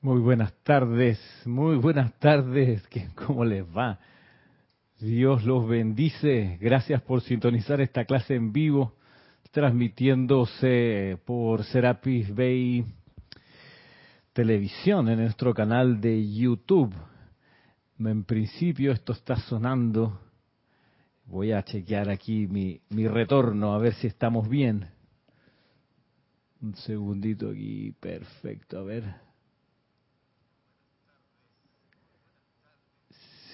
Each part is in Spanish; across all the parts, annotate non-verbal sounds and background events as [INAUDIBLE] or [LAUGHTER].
Muy buenas tardes, muy buenas tardes. ¿Cómo les va? Dios los bendice. Gracias por sintonizar esta clase en vivo, transmitiéndose por Serapis Bay Televisión en nuestro canal de YouTube. En principio esto está sonando. Voy a chequear aquí mi, mi retorno a ver si estamos bien. Un segundito aquí, perfecto, a ver.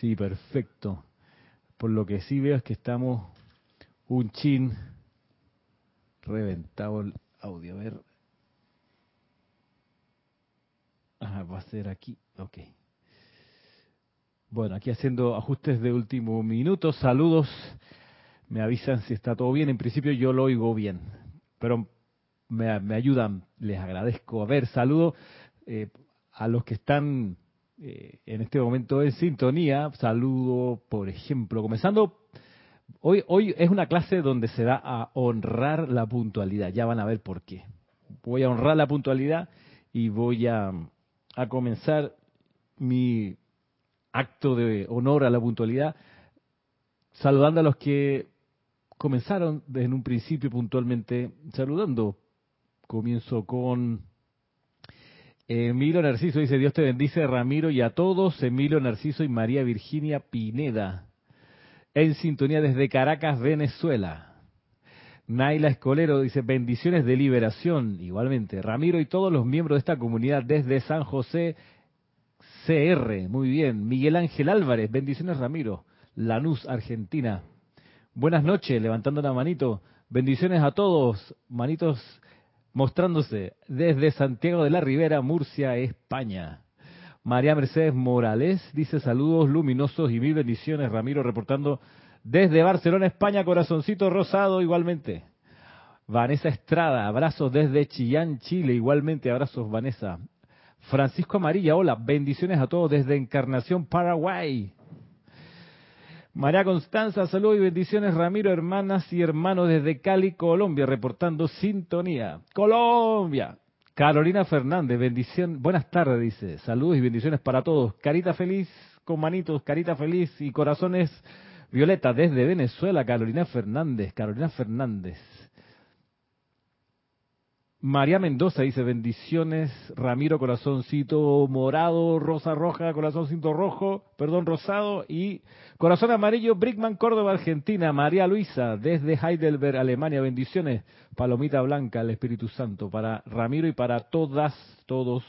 Sí, perfecto. Por lo que sí veo es que estamos un chin reventado el audio. A ver. Ajá, va a ser aquí. Ok. Bueno, aquí haciendo ajustes de último minuto. Saludos. Me avisan si está todo bien. En principio yo lo oigo bien. Pero me, ayudan, les agradezco. A ver, saludo eh, a los que están eh, en este momento en sintonía. Saludo, por ejemplo, comenzando. Hoy, hoy es una clase donde se da a honrar la puntualidad. Ya van a ver por qué. Voy a honrar la puntualidad y voy a, a comenzar mi acto de honor a la puntualidad saludando a los que comenzaron desde un principio puntualmente saludando Comienzo con Emilio Narciso, dice Dios te bendice Ramiro y a todos, Emilio Narciso y María Virginia Pineda, en sintonía desde Caracas, Venezuela. Naila Escolero dice bendiciones de liberación, igualmente. Ramiro y todos los miembros de esta comunidad desde San José CR, muy bien. Miguel Ángel Álvarez, bendiciones Ramiro. Lanús, Argentina. Buenas noches, levantando la manito. Bendiciones a todos, manitos mostrándose desde Santiago de la Ribera, Murcia, España. María Mercedes Morales dice saludos luminosos y mil bendiciones. Ramiro reportando desde Barcelona, España, corazoncito rosado igualmente. Vanessa Estrada, abrazos desde Chillán, Chile, igualmente abrazos Vanessa. Francisco Amarilla, hola, bendiciones a todos desde Encarnación, Paraguay. María Constanza, saludos y bendiciones. Ramiro, hermanas y hermanos desde Cali, Colombia, reportando sintonía. Colombia. Carolina Fernández, bendición. Buenas tardes, dice. Saludos y bendiciones para todos. Carita feliz, con manitos, carita feliz y corazones violeta desde Venezuela. Carolina Fernández, Carolina Fernández. María Mendoza dice bendiciones, Ramiro corazoncito morado, rosa roja, corazoncito rojo, perdón, rosado y corazón amarillo, Brickman Córdoba, Argentina, María Luisa desde Heidelberg, Alemania, bendiciones, palomita blanca, el Espíritu Santo, para Ramiro y para todas, todos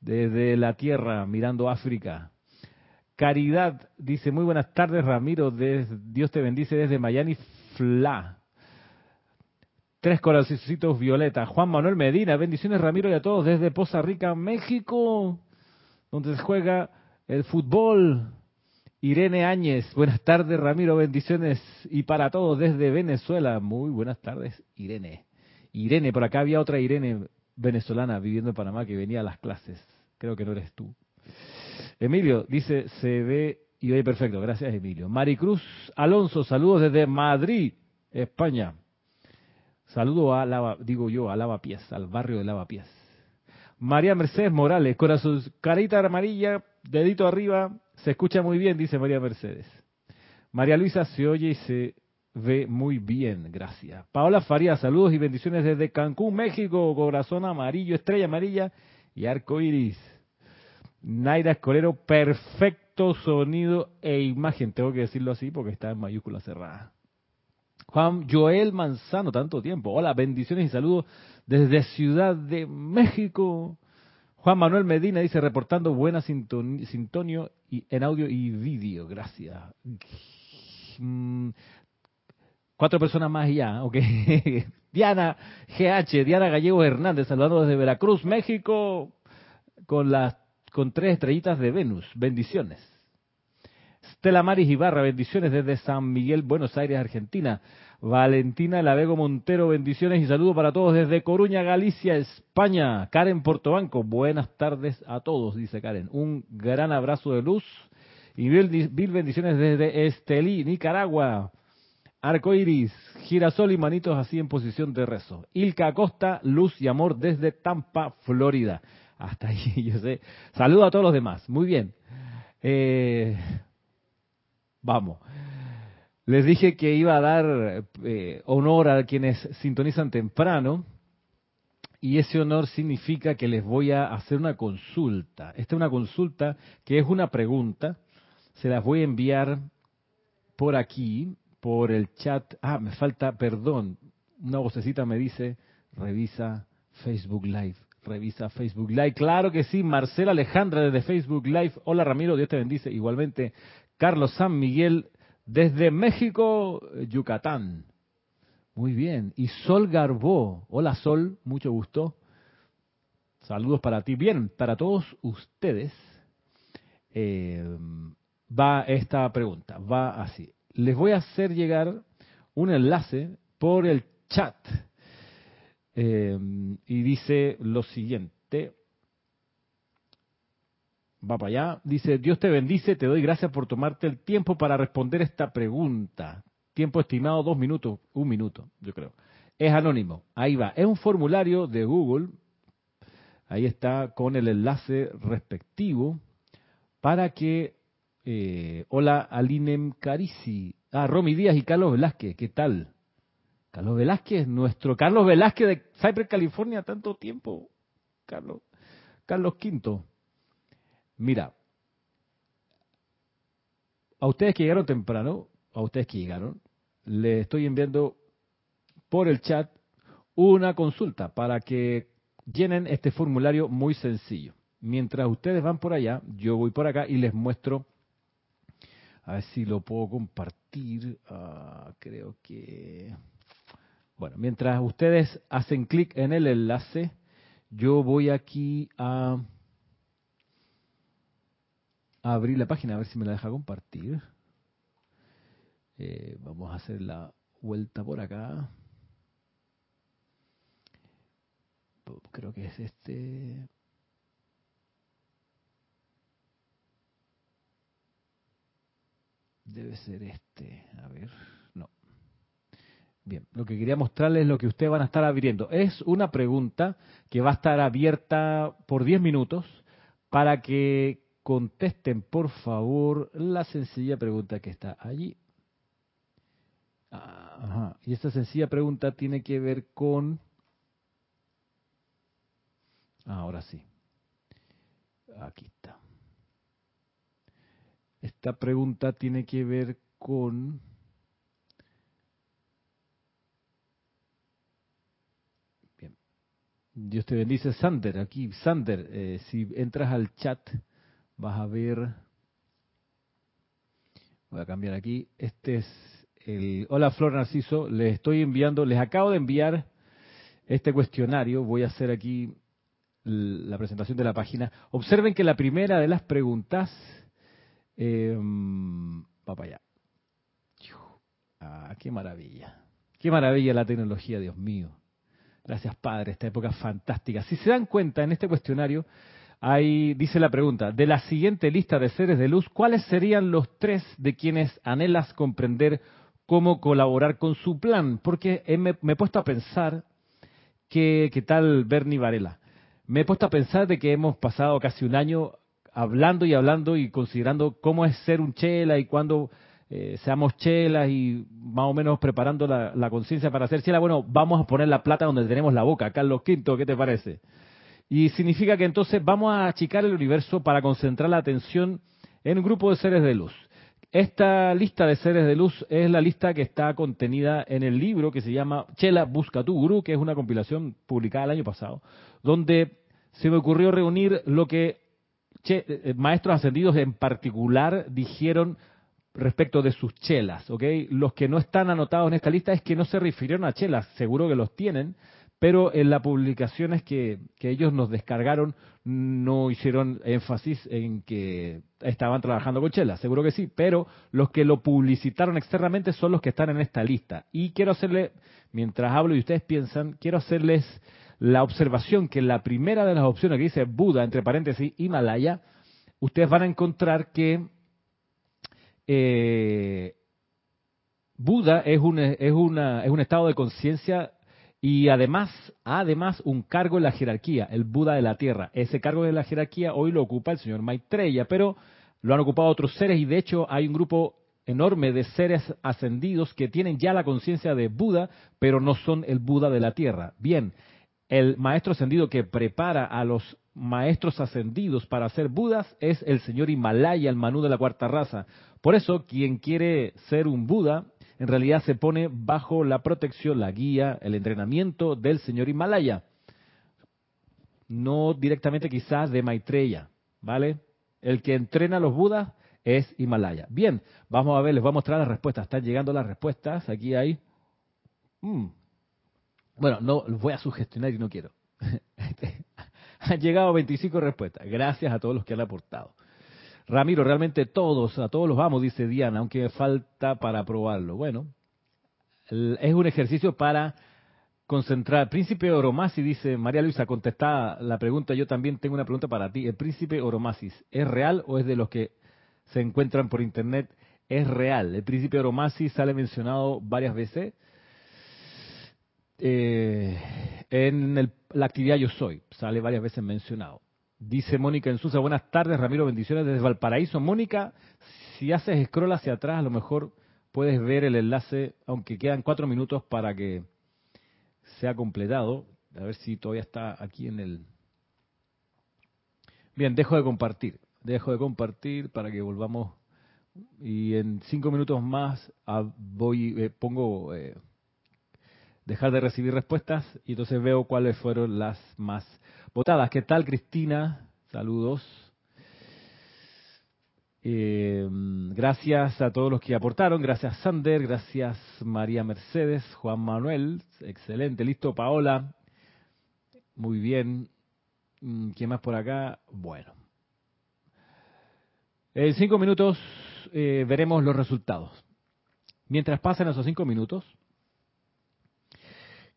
desde la tierra, mirando África. Caridad dice, muy buenas tardes Ramiro, Dios te bendice desde Miami, Fla. Tres corazoncitos violeta. Juan Manuel Medina, bendiciones Ramiro y a todos desde Poza Rica, México, donde se juega el fútbol. Irene Áñez, buenas tardes Ramiro, bendiciones y para todos desde Venezuela. Muy buenas tardes Irene. Irene, por acá había otra Irene venezolana viviendo en Panamá que venía a las clases. Creo que no eres tú. Emilio dice, se ve y oye perfecto. Gracias Emilio. Maricruz Alonso, saludos desde Madrid, España. Saludo a Lava, digo yo, a Lavapiés, al barrio de Lavapiés. María Mercedes Morales, corazón, carita amarilla, dedito arriba, se escucha muy bien, dice María Mercedes. María Luisa se oye y se ve muy bien, gracias. Paola Faría, saludos y bendiciones desde Cancún, México, corazón amarillo, estrella amarilla y arco iris. Naira Escolero, perfecto sonido e imagen, tengo que decirlo así porque está en mayúscula cerrada. Juan Joel Manzano, tanto tiempo. Hola, bendiciones y saludos desde Ciudad de México. Juan Manuel Medina dice, reportando buena sintonio y, en audio y vídeo. Gracias. Mm, cuatro personas más ya, ok. [LAUGHS] Diana GH, Diana Gallego Hernández, saludando desde Veracruz, México, con las con tres estrellitas de Venus. Bendiciones. Estela Maris Ibarra, bendiciones desde San Miguel, Buenos Aires, Argentina. Valentina Lavego Montero, bendiciones y saludos para todos desde Coruña, Galicia, España. Karen Portobanco, buenas tardes a todos, dice Karen. Un gran abrazo de luz y mil, bendiciones desde Estelí, Nicaragua. Arco iris, girasol y manitos así en posición de rezo. Ilka Acosta, luz y amor desde Tampa, Florida. Hasta ahí, [LAUGHS] yo sé. Saludo a todos los demás. Muy bien. Eh, vamos. Les dije que iba a dar eh, honor a quienes sintonizan temprano. Y ese honor significa que les voy a hacer una consulta. Esta es una consulta que es una pregunta. Se las voy a enviar por aquí, por el chat. Ah, me falta, perdón. Una vocecita me dice, revisa Facebook Live. Revisa Facebook Live. Claro que sí, Marcela Alejandra desde Facebook Live. Hola Ramiro, Dios te bendice. Igualmente, Carlos San Miguel desde México, Yucatán. Muy bien. Y Sol Garbó. Hola Sol, mucho gusto. Saludos para ti. Bien, para todos ustedes eh, va esta pregunta. Va así. Les voy a hacer llegar un enlace por el chat. Eh, y dice lo siguiente. Va para allá. Dice, Dios te bendice, te doy gracias por tomarte el tiempo para responder esta pregunta. Tiempo estimado dos minutos, un minuto, yo creo. Es anónimo. Ahí va. Es un formulario de Google. Ahí está con el enlace respectivo para que. Eh, hola, Alinem Carisi. Ah, Romy Díaz y Carlos Velázquez. ¿Qué tal? Carlos Velázquez, nuestro Carlos Velázquez de Cypress, California, tanto tiempo. Carlos, Carlos V. Mira, a ustedes que llegaron temprano, a ustedes que llegaron, le estoy enviando por el chat una consulta para que llenen este formulario muy sencillo. Mientras ustedes van por allá, yo voy por acá y les muestro, a ver si lo puedo compartir, uh, creo que... Bueno, mientras ustedes hacen clic en el enlace, yo voy aquí a, abrir la página, a ver si me la deja compartir. Eh, vamos a hacer la vuelta por acá. Creo que es este. Debe ser este. A ver. Bien, lo que quería mostrarles es lo que ustedes van a estar abriendo. Es una pregunta que va a estar abierta por 10 minutos para que contesten, por favor, la sencilla pregunta que está allí. Y esta sencilla pregunta tiene que ver con... Ahora sí. Aquí está. Esta pregunta tiene que ver con... Dios te bendice, Sander. Aquí, Sander, eh, si entras al chat, vas a ver... Voy a cambiar aquí. Este es hola Flor Narciso, les estoy enviando, les acabo de enviar este cuestionario, voy a hacer aquí la presentación de la página. Observen que la primera de las preguntas, eh, va para allá. Ah, qué maravilla, qué maravilla la tecnología, Dios mío. Gracias Padre, esta época fantástica. Si se dan cuenta en este cuestionario, Ahí dice la pregunta, de la siguiente lista de seres de luz, ¿cuáles serían los tres de quienes anhelas comprender cómo colaborar con su plan, porque me, he puesto a pensar que, ¿qué tal Bernie Varela? Me he puesto a pensar de que hemos pasado casi un año hablando y hablando y considerando cómo es ser un chela y cuando eh, seamos chelas y más o menos preparando la, conciencia para ser chela, bueno, vamos a poner la plata donde tenemos la boca. Carlos V, ¿qué te parece? Y significa que entonces vamos a achicar el universo para concentrar la atención en un grupo de seres de luz. Esta lista de seres de luz es la lista que está contenida en el libro que se llama Chela Busca tu Gurú, que es una compilación publicada el año pasado, donde se me ocurrió reunir lo que eh, maestros ascendidos en particular dijeron respecto de sus chelas, ¿ok? Los que no están anotados en esta lista es que no se refirieron a chelas, seguro que los tienen, pero en las publicaciones que, que, ellos nos descargaron no hicieron énfasis en que estaban trabajando con Chela, seguro que sí, pero los que lo publicitaron externamente son los que están en esta lista. Y quiero hacerle, mientras hablo y ustedes piensan, quiero hacerles la observación que la primera de las opciones que dice Buda, entre paréntesis, Himalaya, ustedes van a encontrar que eh, Buda es un, estado de conciencia y además, además un cargo en la jerarquía, el Buda de la Tierra. Ese cargo de la jerarquía hoy lo ocupa el señor Maitreya, pero lo han ocupado otros seres y de hecho hay un grupo enorme de seres ascendidos que tienen ya la conciencia de Buda, pero no son el Buda de la Tierra. Bien, el maestro ascendido que prepara a los maestros ascendidos para ser Budas es el señor Himalaya, el Manú de la cuarta raza. Por eso, quien quiere ser un Buda en realidad se pone bajo la protección, la guía, el entrenamiento del señor Himalaya. No directamente quizás de Maitreya, ¿vale? El que entrena a los Budas es Himalaya. Bien, vamos a ver, les voy a mostrar las respuestas. Están llegando las respuestas, aquí hay... Mm. Bueno, no, voy a sugestionar y no quiero. [LAUGHS] [LAUGHS] han llegado 25 respuestas. Gracias a todos los que han aportado. Ramiro, realmente todos, a todos los vamos, dice Diana, aunque falta para probarlo. Bueno, es un ejercicio para concentrar. Príncipe Oromasis, dice María Luisa, contestada la pregunta, yo también tengo una pregunta para ti. ¿El príncipe Oromasis es real o es de los que se encuentran por internet? Es real. El príncipe Oromasis sale mencionado varias veces eh, en la actividad Yo Soy, sale varias veces mencionado. Dice Mónica Ensusa, buenas tardes, Ramiro, bendiciones desde Valparaíso. Mónica, si haces scroll hacia atrás, a lo mejor puedes ver el enlace, aunque quedan cuatro minutos para que sea completado. A ver si todavía está aquí en el... Bien, dejo de compartir. Dejo de compartir para que volvamos. Y en cinco minutos más ah, voy, eh, pongo eh, dejar de recibir respuestas y entonces veo cuáles fueron las más votadas. ¿Qué tal, Cristina? Saludos. Eh, gracias a todos los que aportaron. Gracias, Sander. Gracias, María Mercedes. Juan Manuel. Excelente. Listo, Paola. Muy bien. Mm, ¿Quién más por acá? Bueno. En cinco minutos eh, veremos los resultados. Mientras pasen esos cinco minutos,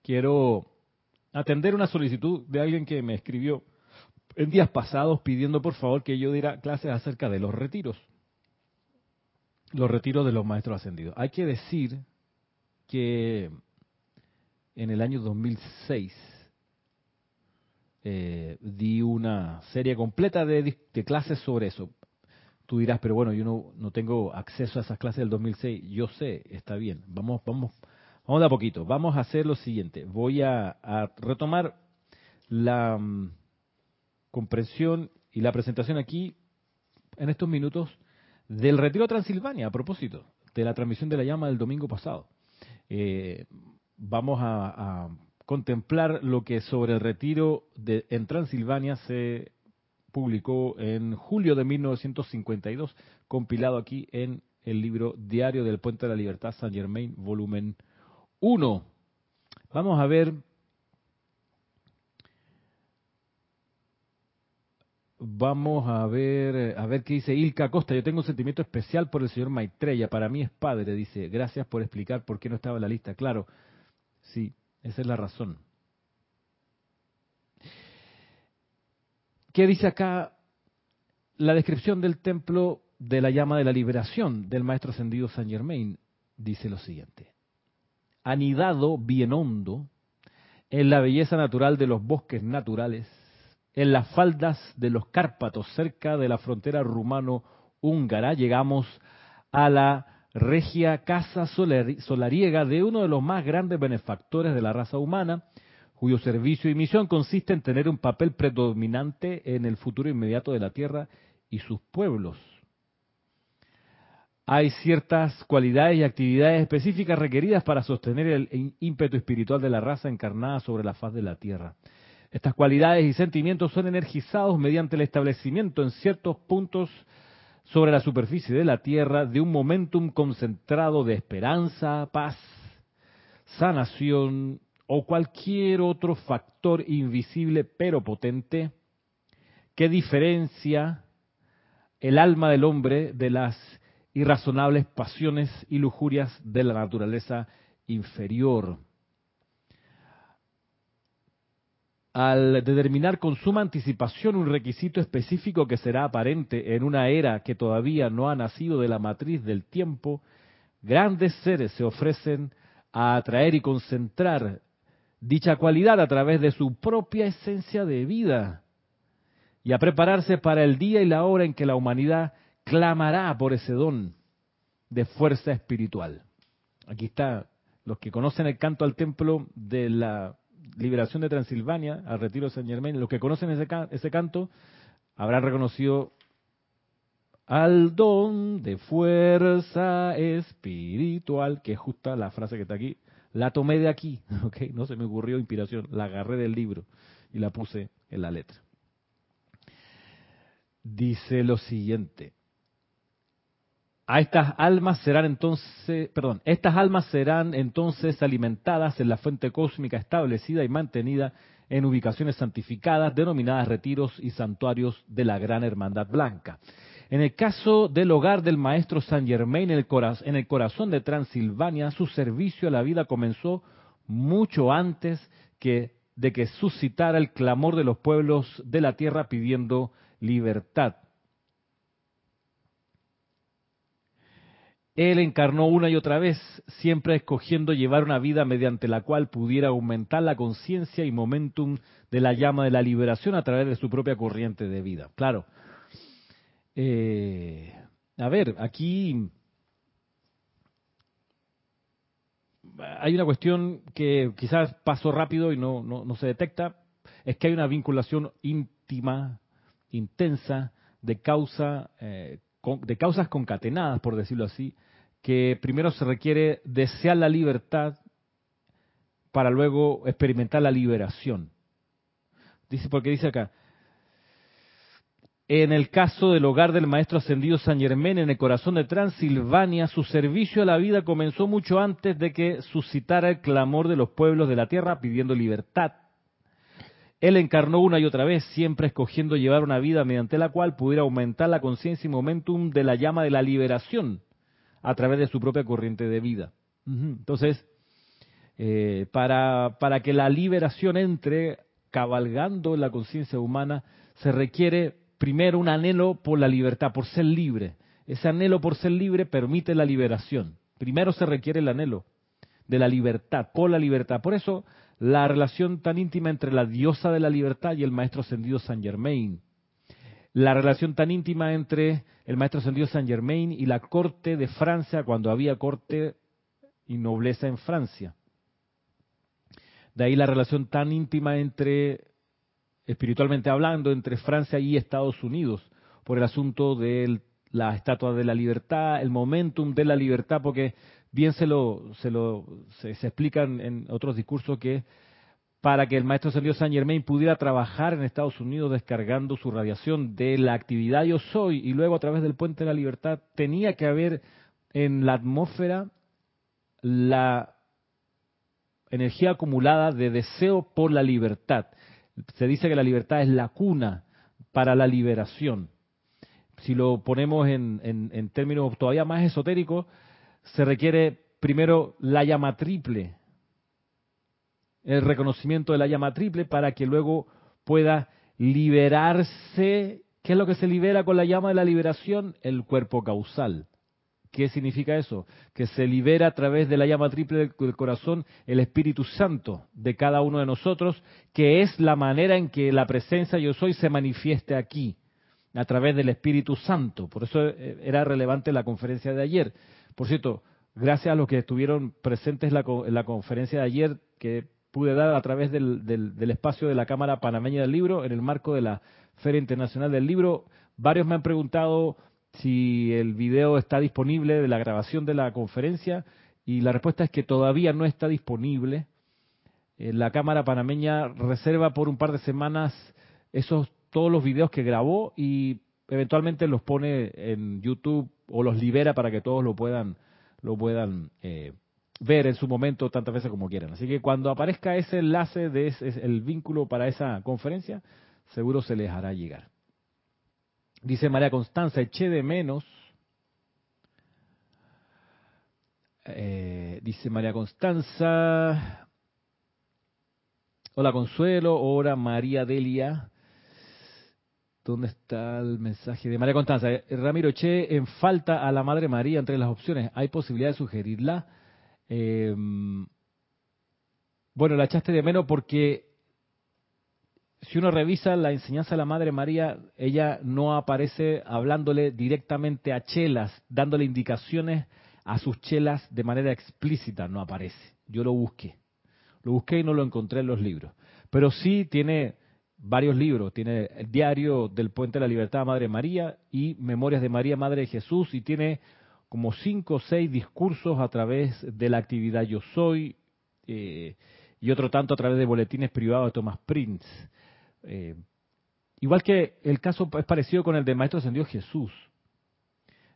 quiero atender una solicitud de alguien que me escribió en días pasados pidiendo por favor que yo diera clases acerca de los retiros. Los retiros de los maestros ascendidos. Hay que decir que en el año 2006 eh, di una serie completa de, clases sobre eso. Tú dirás, pero bueno, yo no, no tengo acceso a esas clases del 2006. Yo sé, está bien. Vamos, vamos Vamos a poquito. Vamos a hacer lo siguiente. Voy a, retomar la mm, comprensión y la presentación aquí en estos minutos del retiro a Transilvania, a propósito de la transmisión de la llama del domingo pasado. Eh, vamos a, contemplar lo que sobre el retiro de, en Transilvania se publicó en julio de 1952, compilado aquí en el libro Diario del Puente de la Libertad, San Germain, volumen 1. Vamos a ver. Vamos a ver, a ver qué dice Ilka Costa. Yo tengo un sentimiento especial por el señor Maitreya. Para mí es padre, dice. Gracias por explicar por qué no estaba en la lista. Claro, sí, esa es la razón. ¿Qué dice acá la descripción del templo de la llama de la liberación del maestro ascendido San Germain? Dice lo siguiente anidado bien hondo en la belleza natural de los bosques naturales, en las faldas de los Cárpatos, cerca de la frontera rumano-húngara, llegamos a la regia casa solariega de uno de los más grandes benefactores de la raza humana, cuyo servicio y misión consiste en tener un papel predominante en el futuro inmediato de la Tierra y sus pueblos hay ciertas cualidades y actividades específicas requeridas para sostener el ímpetu espiritual de la raza encarnada sobre la faz de la Tierra. Estas cualidades y sentimientos son energizados mediante el establecimiento en ciertos puntos sobre la superficie de la Tierra de un momentum concentrado de esperanza, paz, sanación o cualquier otro factor invisible pero potente que diferencia el alma del hombre de las irrazonables pasiones y lujurias de la naturaleza inferior. Al determinar con suma anticipación un requisito específico que será aparente en una era que todavía no ha nacido de la matriz del tiempo, grandes seres se ofrecen a atraer y concentrar dicha cualidad a través de su propia esencia de vida y a prepararse para el día y la hora en que la humanidad clamará por ese don de fuerza espiritual. Aquí está, los que conocen el canto al templo de la liberación de Transilvania, al retiro de San Germain, los que conocen ese, canto habrán reconocido al don de fuerza espiritual, que es justa la frase que está aquí, la tomé de aquí. [LAUGHS] No se me ocurrió inspiración, la agarré del libro y la puse en la letra. Dice lo siguiente. A estas almas serán entonces, perdón, estas almas serán entonces alimentadas en la fuente cósmica establecida y mantenida en ubicaciones santificadas denominadas retiros y santuarios de la Gran Hermandad Blanca. En el caso del hogar del maestro Saint Germain en el, en el corazón de Transilvania, su servicio a la vida comenzó mucho antes que, de que suscitara el clamor de los pueblos de la tierra pidiendo libertad. Él encarnó una y otra vez, siempre escogiendo llevar una vida mediante la cual pudiera aumentar la conciencia y momentum de la llama de la liberación a través de su propia corriente de vida. Claro. Eh, a ver, aquí hay una cuestión que quizás pasó rápido y no, no, se detecta, es que hay una vinculación íntima, intensa, de causa eh, de causas concatenadas, por decirlo así, que primero se requiere desear la libertad para luego experimentar la liberación. Dice, porque dice acá, en el caso del hogar del maestro ascendido San Germán en el corazón de Transilvania, su servicio a la vida comenzó mucho antes de que suscitara el clamor de los pueblos de la tierra pidiendo libertad. Él encarnó una y otra vez, siempre escogiendo llevar una vida mediante la cual pudiera aumentar la conciencia y momentum de la llama de la liberación a través de su propia corriente de vida. Entonces, eh, para, para que la liberación entre cabalgando en la conciencia humana, se requiere primero un anhelo por la libertad, por ser libre. Ese anhelo por ser libre permite la liberación. Primero se requiere el anhelo de la libertad, por la libertad. Por eso la relación tan íntima entre la diosa de la libertad y el maestro ascendido San Germain. La relación tan íntima entre el maestro ascendido San Germain y la corte de Francia cuando había corte y nobleza en Francia. De ahí la relación tan íntima entre, espiritualmente hablando, entre Francia y Estados Unidos, por el asunto de la estatua de la libertad, el momentum de la libertad, porque bien se lo, se lo se, explican en otros discursos que para que el maestro ascendido Saint Germain pudiera trabajar en Estados Unidos descargando su radiación de la actividad yo soy y luego a través del puente de la libertad tenía que haber en la atmósfera la energía acumulada de deseo por la libertad. Se dice que la libertad es la cuna para la liberación. Si lo ponemos en, en términos todavía más esotéricos, se requiere primero la llama triple, el reconocimiento de la llama triple para que luego pueda liberarse. ¿Qué es lo que se libera con la llama de la liberación? El cuerpo causal. ¿Qué significa eso? Que se libera a través de la llama triple del corazón el Espíritu Santo de cada uno de nosotros, que es la manera en que la presencia yo soy se manifieste aquí, a través del Espíritu Santo. Por eso eh, era relevante la conferencia de ayer. Por cierto, gracias a los que estuvieron presentes en la, conferencia de ayer, que pude dar a través del, del, espacio de la Cámara Panameña del Libro, en el marco de la Feria Internacional del Libro, varios me han preguntado si el video está disponible de la grabación de la conferencia y la respuesta es que todavía no está disponible. Eh, la Cámara Panameña reserva por un par de semanas esos todos los videos que grabó y eventualmente los pone en YouTube o los libera para que todos lo puedan, lo puedan eh, ver en su momento tantas veces como quieran. Así que cuando aparezca ese enlace de ese, el vínculo para esa conferencia, seguro se les hará llegar. Dice María Constanza, eché de menos. Eh, dice María Constanza. Hola Consuelo, hola María Delia. ¿Dónde está el mensaje de María Constanza? Eh, Ramiro Che, en falta a la Madre María entre las opciones, ¿hay posibilidad de sugerirla? Em, Bueno, la echaste de menos porque si uno revisa la enseñanza de la Madre María, ella no aparece hablándole directamente a chelas, dándole indicaciones a sus chelas de manera explícita, no aparece. Yo lo busqué. Lo busqué y no lo encontré en los libros. Pero sí tiene varios libros. Tiene el diario del Puente de la Libertad, Madre María, y Memorias de María, Madre de Jesús, y tiene como cinco o seis discursos a través de la actividad Yo Soy, eh, y otro tanto a través de boletines privados de Thomas Prince. Eh, igual que el caso es parecido con el del Maestro Ascendido Jesús.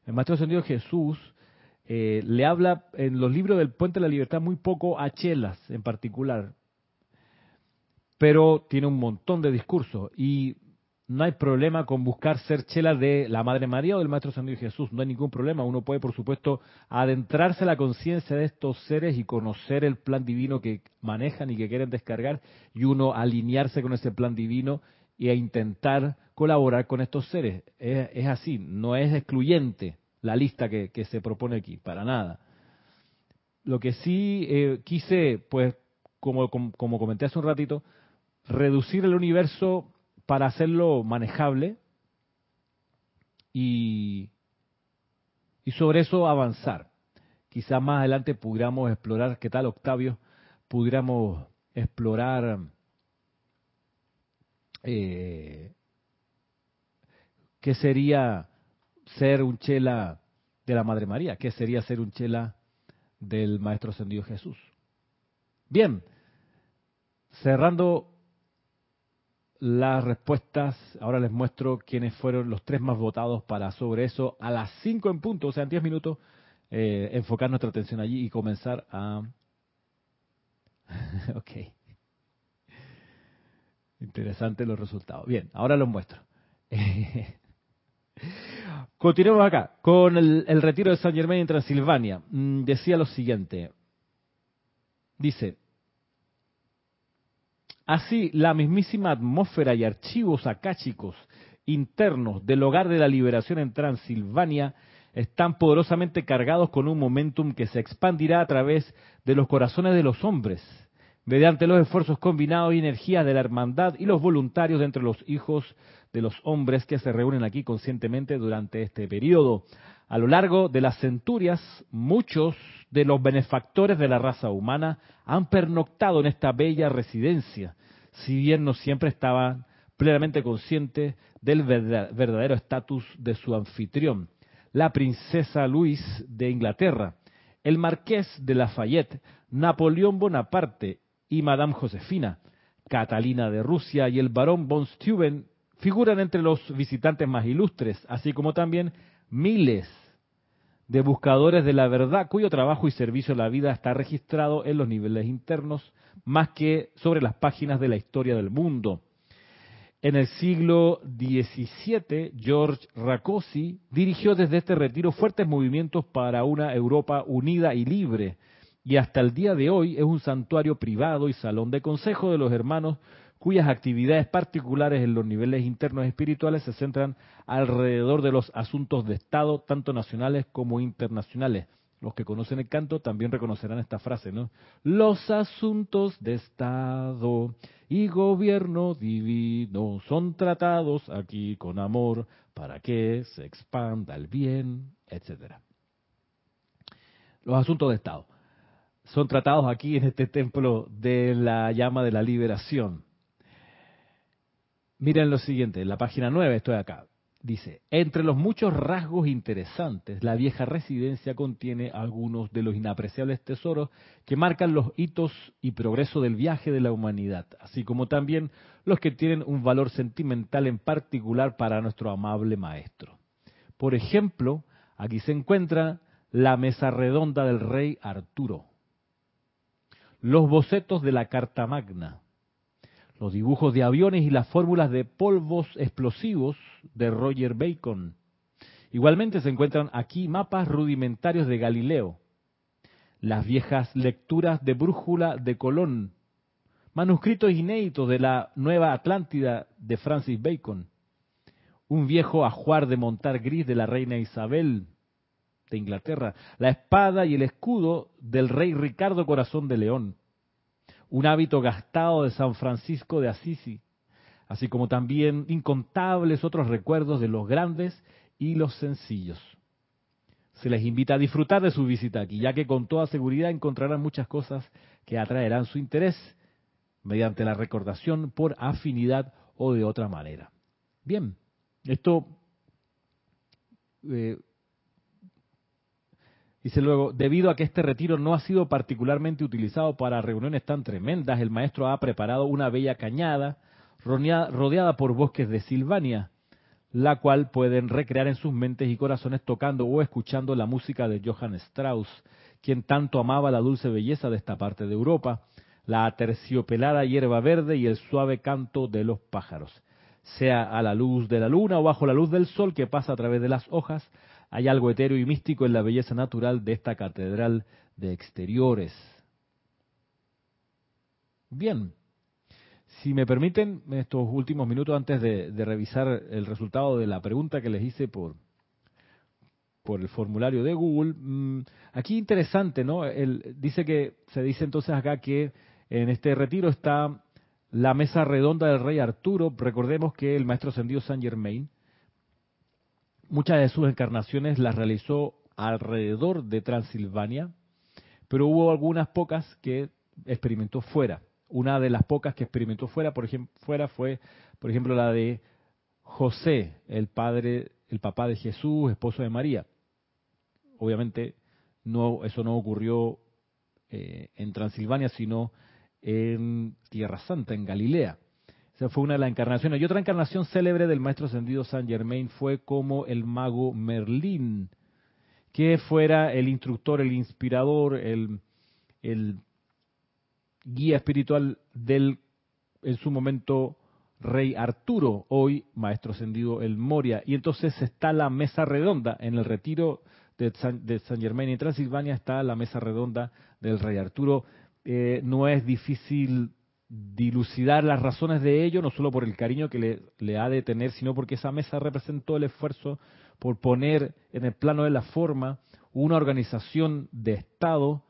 El Maestro Ascendido Jesús eh, le habla en los libros del Puente de la Libertad muy poco a Chelas en particular, pero tiene un montón de discursos y no hay problema con buscar ser chela de la Madre María o del Maestro Ascendido Jesús, no hay ningún problema. Uno puede, por supuesto, adentrarse a la conciencia de estos seres y conocer el plan divino que manejan y que quieren descargar y uno alinearse con ese plan divino e intentar colaborar con estos seres. Es, así, no es excluyente la lista que, se propone aquí, para nada. Lo que sí eh, quise, pues, como, como comenté hace un ratito, reducir el universo para hacerlo manejable y, sobre eso avanzar. Quizás más adelante pudiéramos explorar, ¿qué tal Octavio? Pudiéramos explorar eh, qué sería ser un chela de la Madre María, qué sería ser un chela del Maestro Ascendido Jesús. Bien, cerrando las respuestas. Ahora les muestro quiénes fueron los tres más votados para sobre eso a las 5 en punto, o sea, en 10 minutos, eh, enfocar nuestra atención allí y comenzar a... [LAUGHS] ok. Interesante los resultados. Bien, ahora los muestro. [LAUGHS] Continuemos acá con el, el, retiro de San Germain en Transilvania. Mm, decía lo siguiente. Dice, Así, la mismísima atmósfera y archivos akáshicos internos del hogar de la liberación en Transilvania están poderosamente cargados con un momentum que se expandirá a través de los corazones de los hombres, mediante los esfuerzos combinados y energías de la hermandad y los voluntarios entre los hijos de los hombres que se reúnen aquí conscientemente durante este periodo. A lo largo de las centurias, muchos de los benefactores de la raza humana han pernoctado en esta bella residencia, si bien no siempre estaban plenamente conscientes del verdadero estatus de su anfitrión, la princesa Luis de Inglaterra, el marqués de Lafayette, Napoleón Bonaparte y Madame Josefina, Catalina de Rusia y el barón von Steuben figuran entre los visitantes más ilustres, así como también miles de buscadores de la verdad cuyo trabajo y servicio a la vida está registrado en los niveles internos más que sobre las páginas de la historia del mundo. En el siglo XVII, George Rakosi dirigió desde este retiro fuertes movimientos para una Europa unida y libre, y hasta el día de hoy es un santuario privado y salón de consejo de los hermanos cuyas actividades particulares en los niveles internos espirituales se centran alrededor de los asuntos de Estado, tanto nacionales como internacionales. Los que conocen el canto también reconocerán esta frase, ¿no? Los asuntos de Estado y gobierno divino son tratados aquí con amor para que se expanda el bien, etcétera. Los asuntos de Estado son tratados aquí en este templo de la llama de la liberación. Miren lo siguiente, en la página 9 estoy acá. Dice, entre los muchos rasgos interesantes, la vieja residencia contiene algunos de los inapreciables tesoros que marcan los hitos y progreso del viaje de la humanidad, así como también los que tienen un valor sentimental en particular para nuestro amable maestro. Por ejemplo, aquí se encuentra la mesa redonda del rey Arturo, los bocetos de la Carta Magna, los dibujos de aviones y las fórmulas de polvos explosivos de Roger Bacon. Igualmente se encuentran aquí mapas rudimentarios de Galileo, las viejas lecturas de brújula de Colón, manuscritos inéditos de la Nueva Atlántida de Francis Bacon, un viejo ajuar de montar gris de la reina Isabel de Inglaterra, la espada y el escudo del rey Ricardo Corazón de León, un hábito gastado de San Francisco de Asisi, así como también incontables otros recuerdos de los grandes y los sencillos. Se les invita a disfrutar de su visita aquí, ya que con toda seguridad encontrarán muchas cosas que atraerán su interés mediante la recordación por afinidad o de otra manera. Bien, esto eh, dice luego, debido a que este retiro no ha sido particularmente utilizado para reuniones tan tremendas, el maestro ha preparado una bella cañada rodeada por bosques de Silvania, la cual pueden recrear en sus mentes y corazones tocando o escuchando la música de Johann Strauss, quien tanto amaba la dulce belleza de esta parte de Europa, la aterciopelada hierba verde y el suave canto de los pájaros. Sea a la luz de la luna o bajo la luz del sol que pasa a través de las hojas, hay algo etéreo y místico en la belleza natural de esta catedral de exteriores. Bien, si me permiten, estos últimos minutos antes de, revisar el resultado de la pregunta que les hice por, por el formulario de Google, mm, aquí interesante, ¿no? dice que, se dice entonces acá que en este retiro está la mesa redonda del rey Arturo. Recordemos que el maestro ascendido Saint Germain, muchas de sus encarnaciones las realizó alrededor de Transilvania, pero hubo algunas pocas que experimentó fuera. Una de las pocas que experimentó fuera, por ejemplo, fuera fue, por ejemplo, la de José, el padre, el papá de Jesús, esposo de María. Obviamente, no, eso no ocurrió eh, en Transilvania, sino en Tierra Santa, en Galilea. Fue una de las encarnaciones. Y otra encarnación célebre del maestro ascendido Saint Germain fue como el mago Merlín, que fuera el instructor, el inspirador, el, guía espiritual del, en su momento, rey Arturo, hoy maestro ascendido el Moria. Y entonces está la mesa redonda, en el retiro de San, de San Germain en Transilvania está la mesa redonda del rey Arturo. Eh, no es difícil dilucidar las razones de ello, no solo por el cariño que le, le, ha de tener, sino porque esa mesa representó el esfuerzo por poner en el plano de la forma una organización de Estado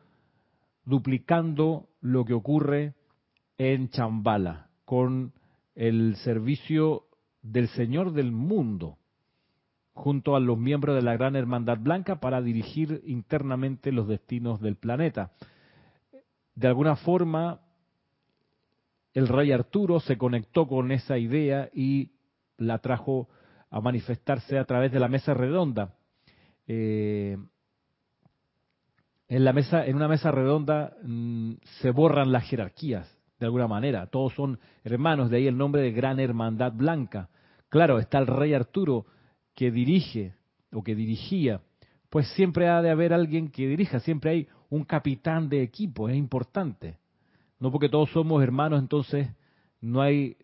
duplicando lo que ocurre en Chambala con el servicio del Señor del mundo junto a los miembros de la Gran Hermandad Blanca para dirigir internamente los destinos del planeta. De alguna forma, el rey Arturo se conectó con esa idea y la trajo a manifestarse a través de la mesa redonda. Eh, en la mesa, en una mesa redonda mm, se borran las jerarquías de alguna manera. Todos son hermanos, de ahí el nombre de Gran Hermandad Blanca. Claro, está el rey Arturo que dirige o que dirigía, pues siempre ha de haber alguien que dirija, siempre hay un capitán de equipo, es importante. No porque todos somos hermanos, entonces no hay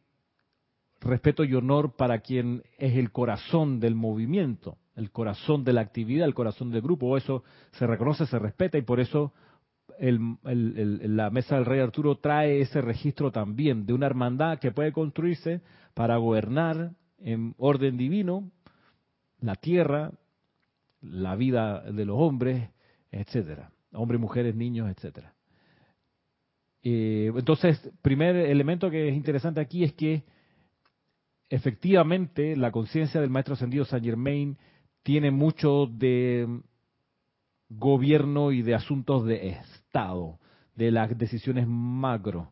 respeto y honor para quien es el corazón del movimiento el corazón de la actividad, el corazón del grupo. Eso se reconoce, se respeta y por eso la mesa del rey Arturo trae ese registro también de una hermandad que puede construirse para gobernar en orden divino la tierra, la vida de los hombres, etcétera, hombres, mujeres, niños, etcétera. Eh, entonces, primer elemento que es interesante aquí es que efectivamente la conciencia del maestro ascendido Saint Germain tiene mucho de gobierno y de asuntos de Estado, de las decisiones macro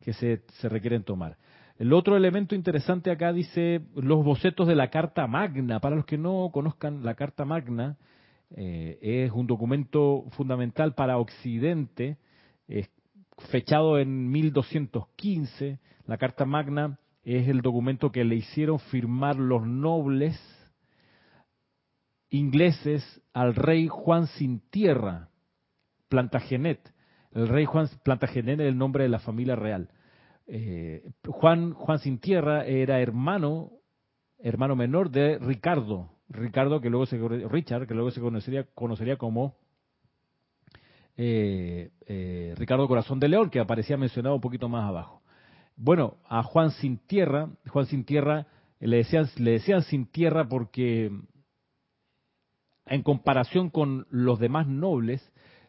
que se, se requieren tomar. El otro elemento interesante acá dice los bocetos de la Carta Magna. Para los que no conozcan, la Carta Magna eh, es un documento fundamental para Occidente, fechado en 1215. La Carta Magna es el documento que le hicieron firmar los nobles ingleses al rey Juan sin tierra, Plantagenet. El rey Juan Plantagenet era el nombre de la familia real. Eh, Juan, Juan sin tierra era hermano, hermano menor de Ricardo. Ricardo que luego se Richard, que luego se conocería, conocería como eh, eh, Ricardo Corazón de León, que aparecía mencionado un poquito más abajo. Bueno, a Juan sin tierra, Juan sin tierra le decían, le decían sin tierra porque en comparación con los demás nobles,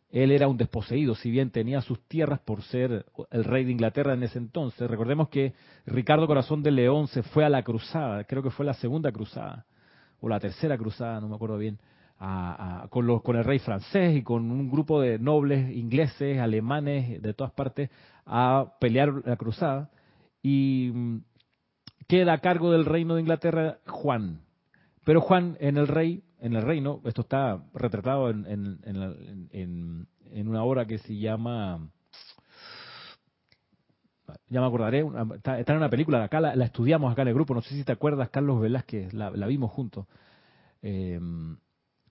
él era un desposeído, si bien tenía sus tierras por ser el rey de Inglaterra en ese entonces. Recordemos que Ricardo Corazón de León se fue a la cruzada, creo que fue la segunda cruzada, o la tercera cruzada, no me acuerdo bien, con, los, con el rey francés y con un grupo de nobles ingleses, alemanes, de todas partes, a pelear la cruzada. Y mm, queda a cargo del reino de Inglaterra Juan. Pero Juan en el rey en el reino, esto está retratado en, en, una obra que se llama, ya me acordaré, está, en una película, acá la, estudiamos acá en el grupo, no sé si te acuerdas, Carlos Velázquez, la, vimos juntos. Em,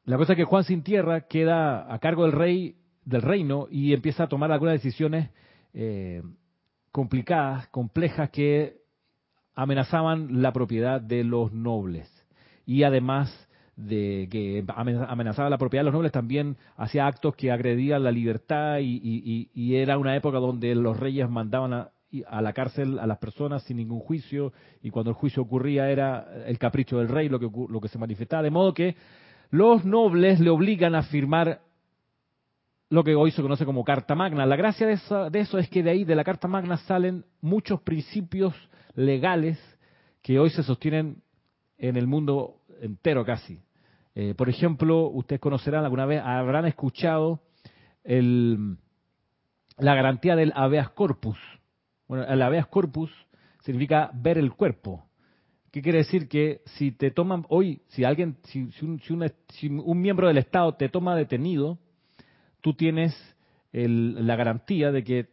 la cosa es que Juan sin tierra queda a cargo del rey del reino y empieza a tomar algunas decisiones eh, complicadas, complejas que amenazaban la propiedad de los nobles. Y además de que amenazaba la propiedad de los nobles, también hacía actos que agredían la libertad y, era una época donde los reyes mandaban a, la cárcel a las personas sin ningún juicio y cuando el juicio ocurría era el capricho del rey lo que, lo que se manifestaba, de modo que los nobles le obligan a firmar lo que hoy se conoce como Carta Magna. La gracia de eso, de eso es que de ahí, de la Carta Magna, salen muchos principios legales que hoy se sostienen en el mundo entero casi. Eh, por ejemplo, ustedes conocerán alguna vez, habrán escuchado el, la garantía del habeas corpus. Bueno, el habeas corpus significa ver el cuerpo. ¿Qué quiere decir? Que si te toman hoy, si alguien, si, un, miembro del Estado te toma detenido, tú tienes la garantía de que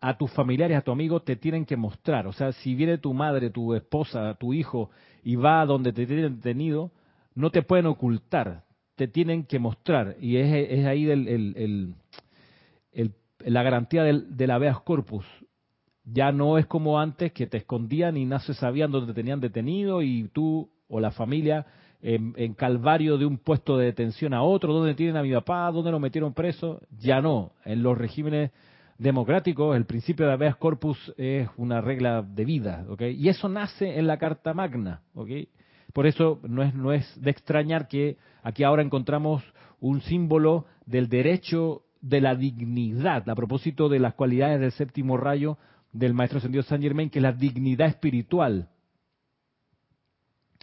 a tus familiares, a tu amigo, te tienen que mostrar. O sea, si viene tu madre, tu esposa, tu hijo y va a donde te tienen detenido, no te pueden ocultar, te tienen que mostrar. Y es, ahí el, la garantía del, del habeas corpus. Ya no es como antes que te escondían y no se sabían dónde te tenían detenido y tú o la familia en, calvario de un puesto de detención a otro, dónde tienen a mi papá, dónde lo metieron preso. Ya no. En los regímenes democráticos el principio de habeas corpus es una regla de vida. Y eso nace en la Carta Magna. ¿okay? Por eso no es, no es de extrañar que aquí ahora encontramos un símbolo del derecho de la dignidad, a propósito de las cualidades del séptimo rayo del Maestro Ascendido San Germain, que es la dignidad espiritual.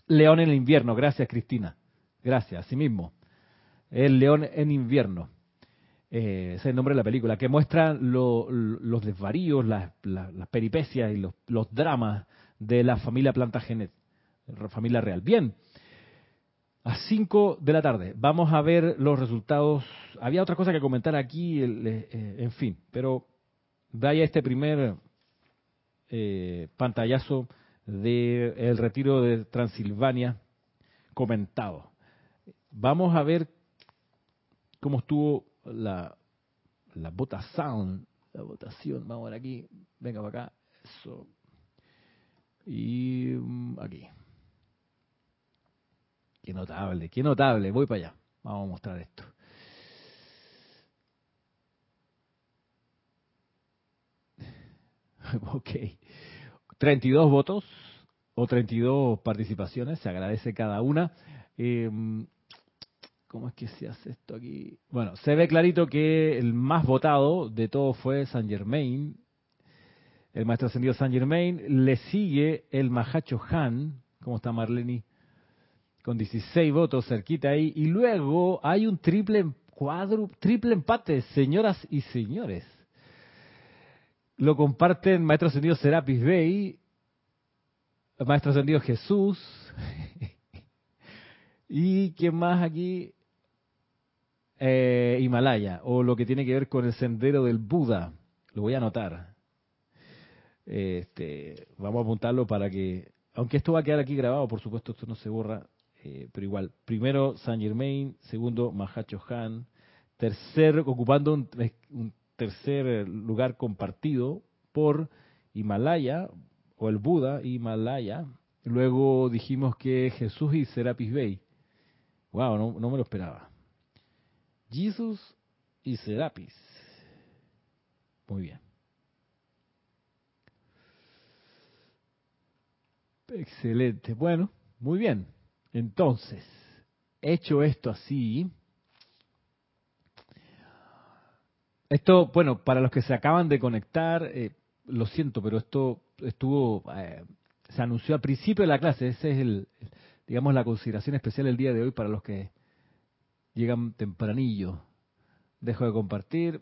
León en el invierno, gracias Cristina, gracias, así mismo. El león en invierno, eh, ese es el nombre de la película, que muestra los desvaríos, las, peripecias y los, los, dramas de la familia Plantagenet familia real. Bien, a 5 de la tarde vamos a ver los resultados. Había otra cosa que comentar aquí, eh, en fin, pero vaya este primer eh, pantallazo del retiro de Transilvania comentado. Vamos a ver cómo estuvo la, la votación, la votación. Vamos a ver aquí, venga para acá, eso. Y mm, aquí. Qué notable, qué notable. Voy para allá. Vamos a mostrar esto. [LAUGHS] ok. 32 votos o 32 participaciones. Se agradece cada una. Em, ¿Cómo es que se hace esto aquí? Bueno, se ve clarito que el más votado de todos fue San Germain, el maestro ascendido San Germain. Le sigue el Mahacho Han. ¿Cómo está Marlene? con 16 votos cerquita ahí. Y luego hay un triple cuadro, triple empate, señoras y señores. Lo comparten Maestro Ascendido Serapis Bey, Maestro Ascendido Jesús. [LAUGHS] ¿Y quién más aquí? Eh, Himalaya, o lo que tiene que ver con el sendero del Buda. Lo voy a anotar. Este, vamos a apuntarlo para que, aunque esto va a quedar aquí grabado, por supuesto, esto no se borra, eh, pero igual, primero Saint Germain, segundo Mahacho Han, tercer, ocupando un, tercer lugar compartido por Himalaya, o el Buda Himalaya. Luego dijimos que Jesús y Serapis Bey. Wow, no, no me lo esperaba. Jesús y Serapis. Muy bien. Excelente. Bueno, muy bien. Entonces, hecho esto así, Esto, bueno, para los que se acaban de conectar, eh, lo siento, pero esto estuvo, eh, se anunció al principio de la clase. Ese es el, digamos, la consideración especial del día de hoy para los que llegan tempranillo. Dejo de compartir.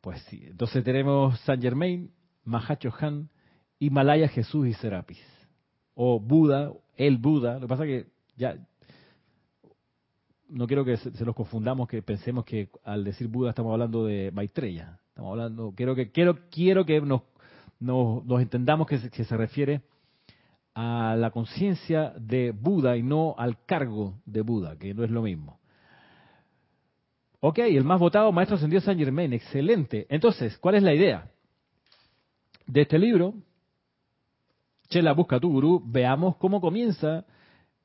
Pues sí, entonces tenemos San Germain, Mahacho Han, Himalaya Jesús y Serapis. O Buda, el Buda. Lo que pasa es que ya no quiero que se, los confundamos, que pensemos que al decir Buda estamos hablando de Maitreya. Estamos hablando, quiero que quiero quiero que nos, nos, entendamos que que se refiere a la conciencia de Buda y no al cargo de Buda, que no es lo mismo. Ok, el más votado, Maestro Ascendido San Germain, excelente. Entonces, ¿cuál es la idea? De este libro, Chela Busca tu Gurú, veamos cómo comienza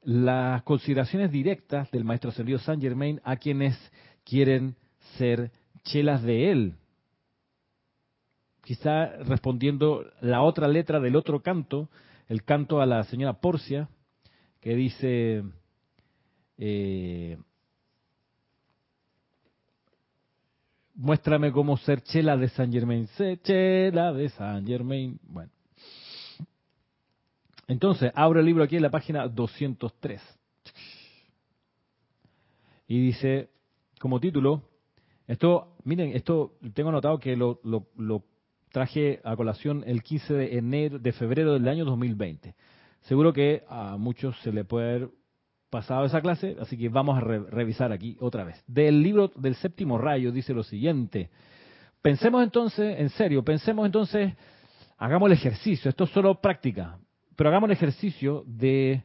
las consideraciones directas del Maestro Ascendido San Germain a quienes quieren ser chelas de él. Quizá respondiendo la otra letra del otro canto, el canto a la señora Porcia, que dice, eh, muéstrame cómo ser chela de San Germain, sé chela de San Germain. Bueno. Entonces, abro el libro aquí en la página 203. Y dice, como título, esto, miren, esto tengo anotado que lo, traje a colación el 15 de enero, de febrero del año 2020. Seguro que a muchos se le puede haber pasado esa clase, así que vamos a revisar aquí otra vez. Del libro del séptimo rayo dice lo siguiente. Pensemos entonces, en serio, pensemos entonces, hagamos el ejercicio, esto es solo práctica, pero hagamos el ejercicio de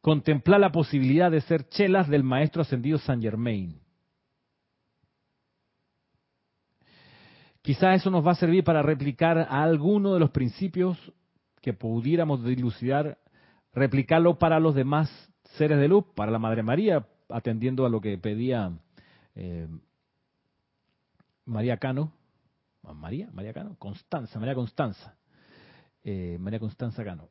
contemplar la posibilidad de ser chelas del maestro ascendido San Germain. Quizás eso nos va a servir para replicar a alguno de los principios que pudiéramos dilucidar, replicarlo para los demás seres de luz, para la Madre María, atendiendo a lo que pedía eh, María Cano, María, María Cano, Constanza, María Constanza, eh, María Constanza Cano.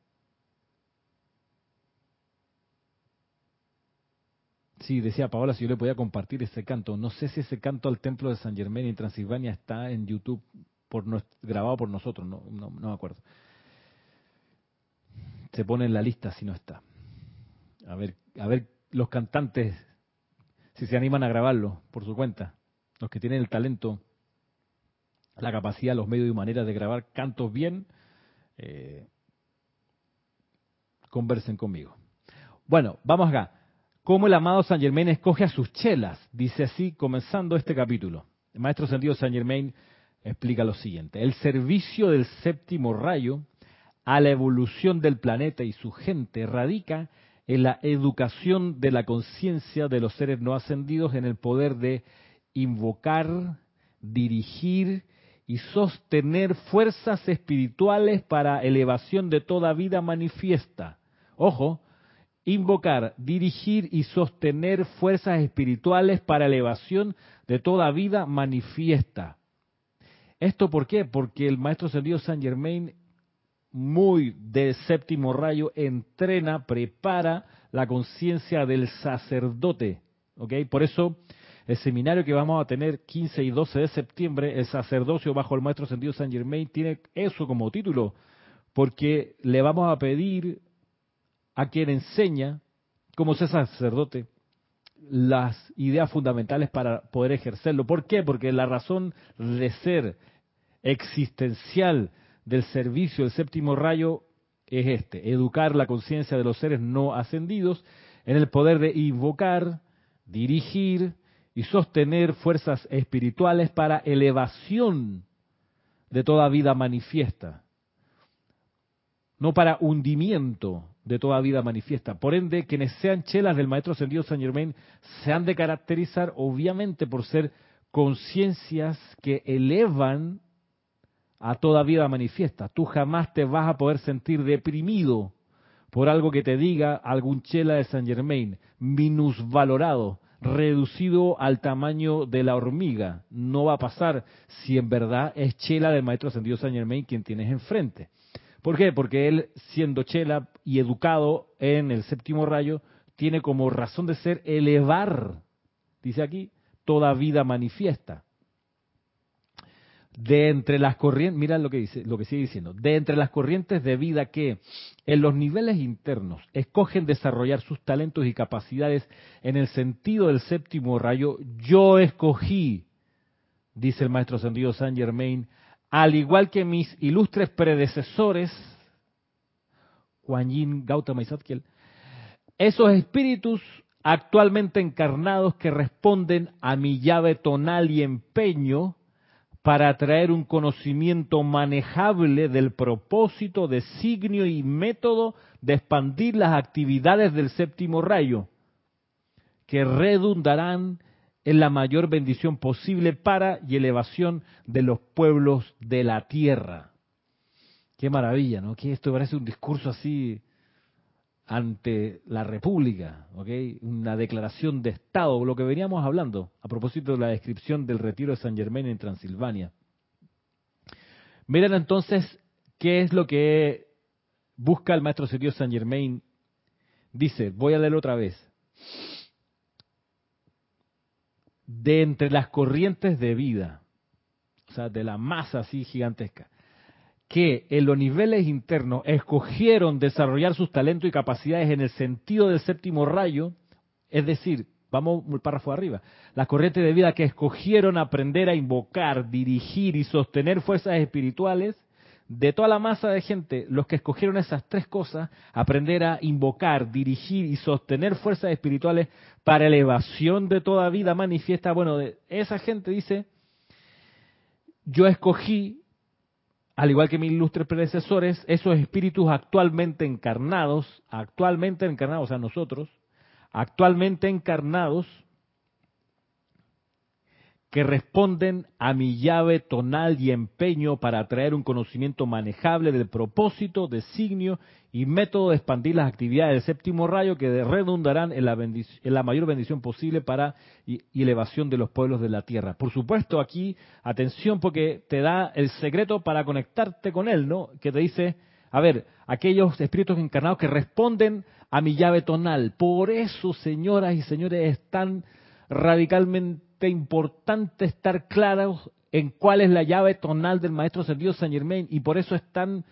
Sí, decía Paola si yo le podía compartir ese canto. No sé si ese canto al templo de San Germán en Transilvania está en YouTube por grabado por nosotros, no, no, me acuerdo. Se pone en la lista si no está. A ver, a ver los cantantes si se animan a grabarlo por su cuenta. Los que tienen el talento, la capacidad, los medios y maneras de grabar cantos bien, eh, conversen conmigo. Bueno, vamos acá cómo el amado San Germain escoge a sus chelas. Dice así, comenzando este capítulo. El maestro sentido San Germain explica lo siguiente. El servicio del séptimo rayo a la evolución del planeta y su gente radica en la educación de la conciencia de los seres no ascendidos en el poder de invocar, dirigir y sostener fuerzas espirituales para elevación de toda vida manifiesta. Ojo, invocar, dirigir y sostener fuerzas espirituales para elevación de toda vida manifiesta. ¿Esto por qué? Porque el maestro ascendido San Germain, muy de séptimo rayo, entrena, prepara la conciencia del sacerdote. ¿ok? Por eso, el seminario que vamos a tener 15 y 12 de septiembre, el sacerdocio bajo el maestro ascendido San Germain, tiene eso como título, porque le vamos a pedir a quien enseña, como ser sacerdote, las ideas fundamentales para poder ejercerlo. ¿Por qué? Porque la razón de ser existencial del servicio del séptimo rayo es este, educar la conciencia de los seres no ascendidos en el poder de invocar, dirigir y sostener fuerzas espirituales para elevación de toda vida manifiesta, no para hundimiento de toda vida manifiesta. Por ende, quienes sean chelas del Maestro Ascendido San Germain se han de caracterizar obviamente por ser conciencias que elevan a toda vida manifiesta. Tú jamás te vas a poder sentir deprimido por algo que te diga algún chela de San Germain, minusvalorado, reducido al tamaño de la hormiga. No va a pasar si en verdad es chela del Maestro Ascendido San Germain quien tienes enfrente. ¿Por qué? Porque él, siendo chela y educado en el séptimo rayo, tiene como razón de ser elevar. dice aquí, toda vida manifiesta. De entre las corrientes, mira lo que dice, lo que sigue diciendo, de entre las corrientes de vida que en los niveles internos escogen desarrollar sus talentos y capacidades en el sentido del séptimo rayo, yo escogí, dice el maestro ascendido Saint Germain, al igual que mis ilustres predecesores, Yin, Gautama y esos espíritus actualmente encarnados que responden a mi llave tonal y empeño para traer un conocimiento manejable del propósito, designio y método de expandir las actividades del séptimo rayo, que redundarán en la mayor bendición posible para y elevación de los pueblos de la tierra. Qué maravilla, ¿no? Que esto parece un discurso así ante la República, ¿ok? Una declaración de Estado, lo que veníamos hablando a propósito de la descripción del retiro de San Germain en Transilvania. Miren entonces qué es lo que busca el maestro serio San Germain. Dice, voy a leer otra vez. De entre las corrientes de vida, o sea, de la masa así gigantesca, que en los niveles internos escogieron desarrollar sus talentos y capacidades en el sentido del séptimo rayo, es decir, vamos un párrafo arriba, las corrientes de vida que escogieron aprender a invocar, dirigir y sostener fuerzas espirituales, de toda la masa de gente, los que escogieron esas tres cosas, aprender a invocar, dirigir y sostener fuerzas espirituales para elevación de toda vida manifiesta, bueno, de esa gente dice, yo escogí al igual que mis ilustres predecesores, esos espíritus actualmente encarnados, actualmente encarnados, o sea, nosotros, actualmente encarnados, que responden a mi llave tonal y empeño para traer un conocimiento manejable del propósito, designio y método de expandir las actividades del séptimo rayo que redundarán en la, en la mayor bendición posible para elevación de los pueblos de la tierra. Por supuesto, aquí, atención, porque te da el secreto para conectarte con él, ¿no? Que te dice, a ver, aquellos espíritus encarnados que responden a mi llave tonal. Por eso, señoras y señores, es tan radicalmente importante estar claros en cuál es la llave tonal del maestro ascendido Saint Germain y por eso es tan,